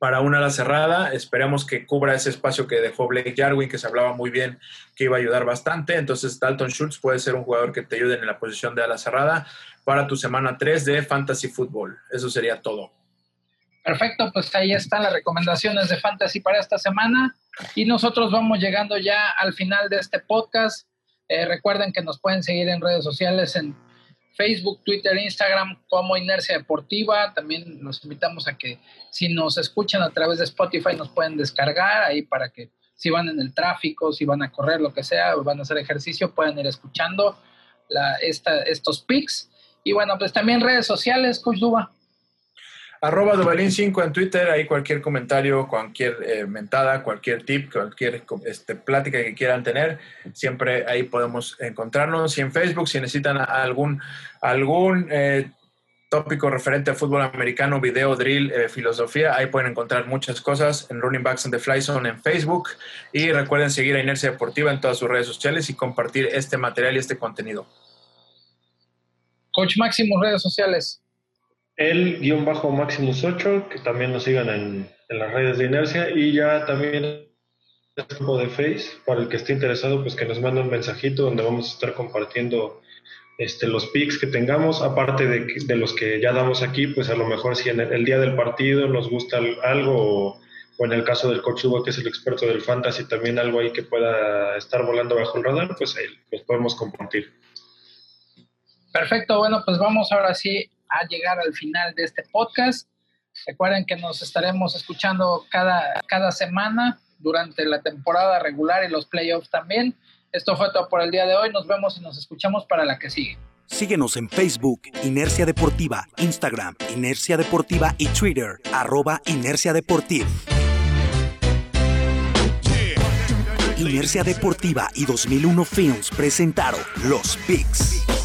para una ala cerrada. Esperemos que cubra ese espacio que dejó Blake Jarwin, que se hablaba muy bien que iba a ayudar bastante. Entonces, Dalton Schultz puede ser un jugador que te ayude en la posición de ala cerrada para tu semana 3 de Fantasy Football. Eso sería todo.
Perfecto, pues ahí están las recomendaciones de Fantasy para esta semana y nosotros vamos llegando ya al final de este podcast. Eh, recuerden que nos pueden seguir en redes sociales en Facebook, Twitter, Instagram como Inercia Deportiva. También los invitamos a que si nos escuchan a través de Spotify nos pueden descargar ahí para que si van en el tráfico, si van a correr, lo que sea, o van a hacer ejercicio, puedan ir escuchando la, esta, estos pics. Y bueno, pues también redes sociales, Coach Duba.
Arroba Dubalín5 en Twitter, ahí cualquier comentario, cualquier eh, mentada, cualquier tip, cualquier este, plática que quieran tener, siempre ahí podemos encontrarnos. Y en Facebook, si necesitan algún, algún eh, tópico referente a fútbol americano, video, drill, eh, filosofía, ahí pueden encontrar muchas cosas en Running Backs and the Fly Zone en Facebook. Y recuerden seguir a Inercia Deportiva en todas sus redes sociales y compartir este material y este contenido.
Coach Máximo, redes sociales
el guion bajo Maximus 8, que también nos sigan en, las redes de inercia y ya también el grupo de Face, para el que esté interesado, pues que nos mande un mensajito donde vamos a estar compartiendo este, los pics que tengamos, aparte de, los que ya damos aquí, pues a lo mejor si en el, día del partido nos gusta algo o, en el caso del coach Hugo, que es el experto del fantasy, también algo ahí que pueda estar volando bajo el radar, pues ahí los podemos compartir.
Perfecto, bueno, pues vamos ahora sí a llegar al final de este podcast. Recuerden que nos estaremos escuchando cada, cada semana durante la temporada regular y los playoffs también. Esto fue todo por el día de hoy. Nos vemos y nos escuchamos para la que sigue.
Síguenos en Facebook, Inercia Deportiva, Instagram, Inercia Deportiva y Twitter, arroba Inercia Deportiva. Inercia Deportiva y 2001 Films presentaron Los Picks.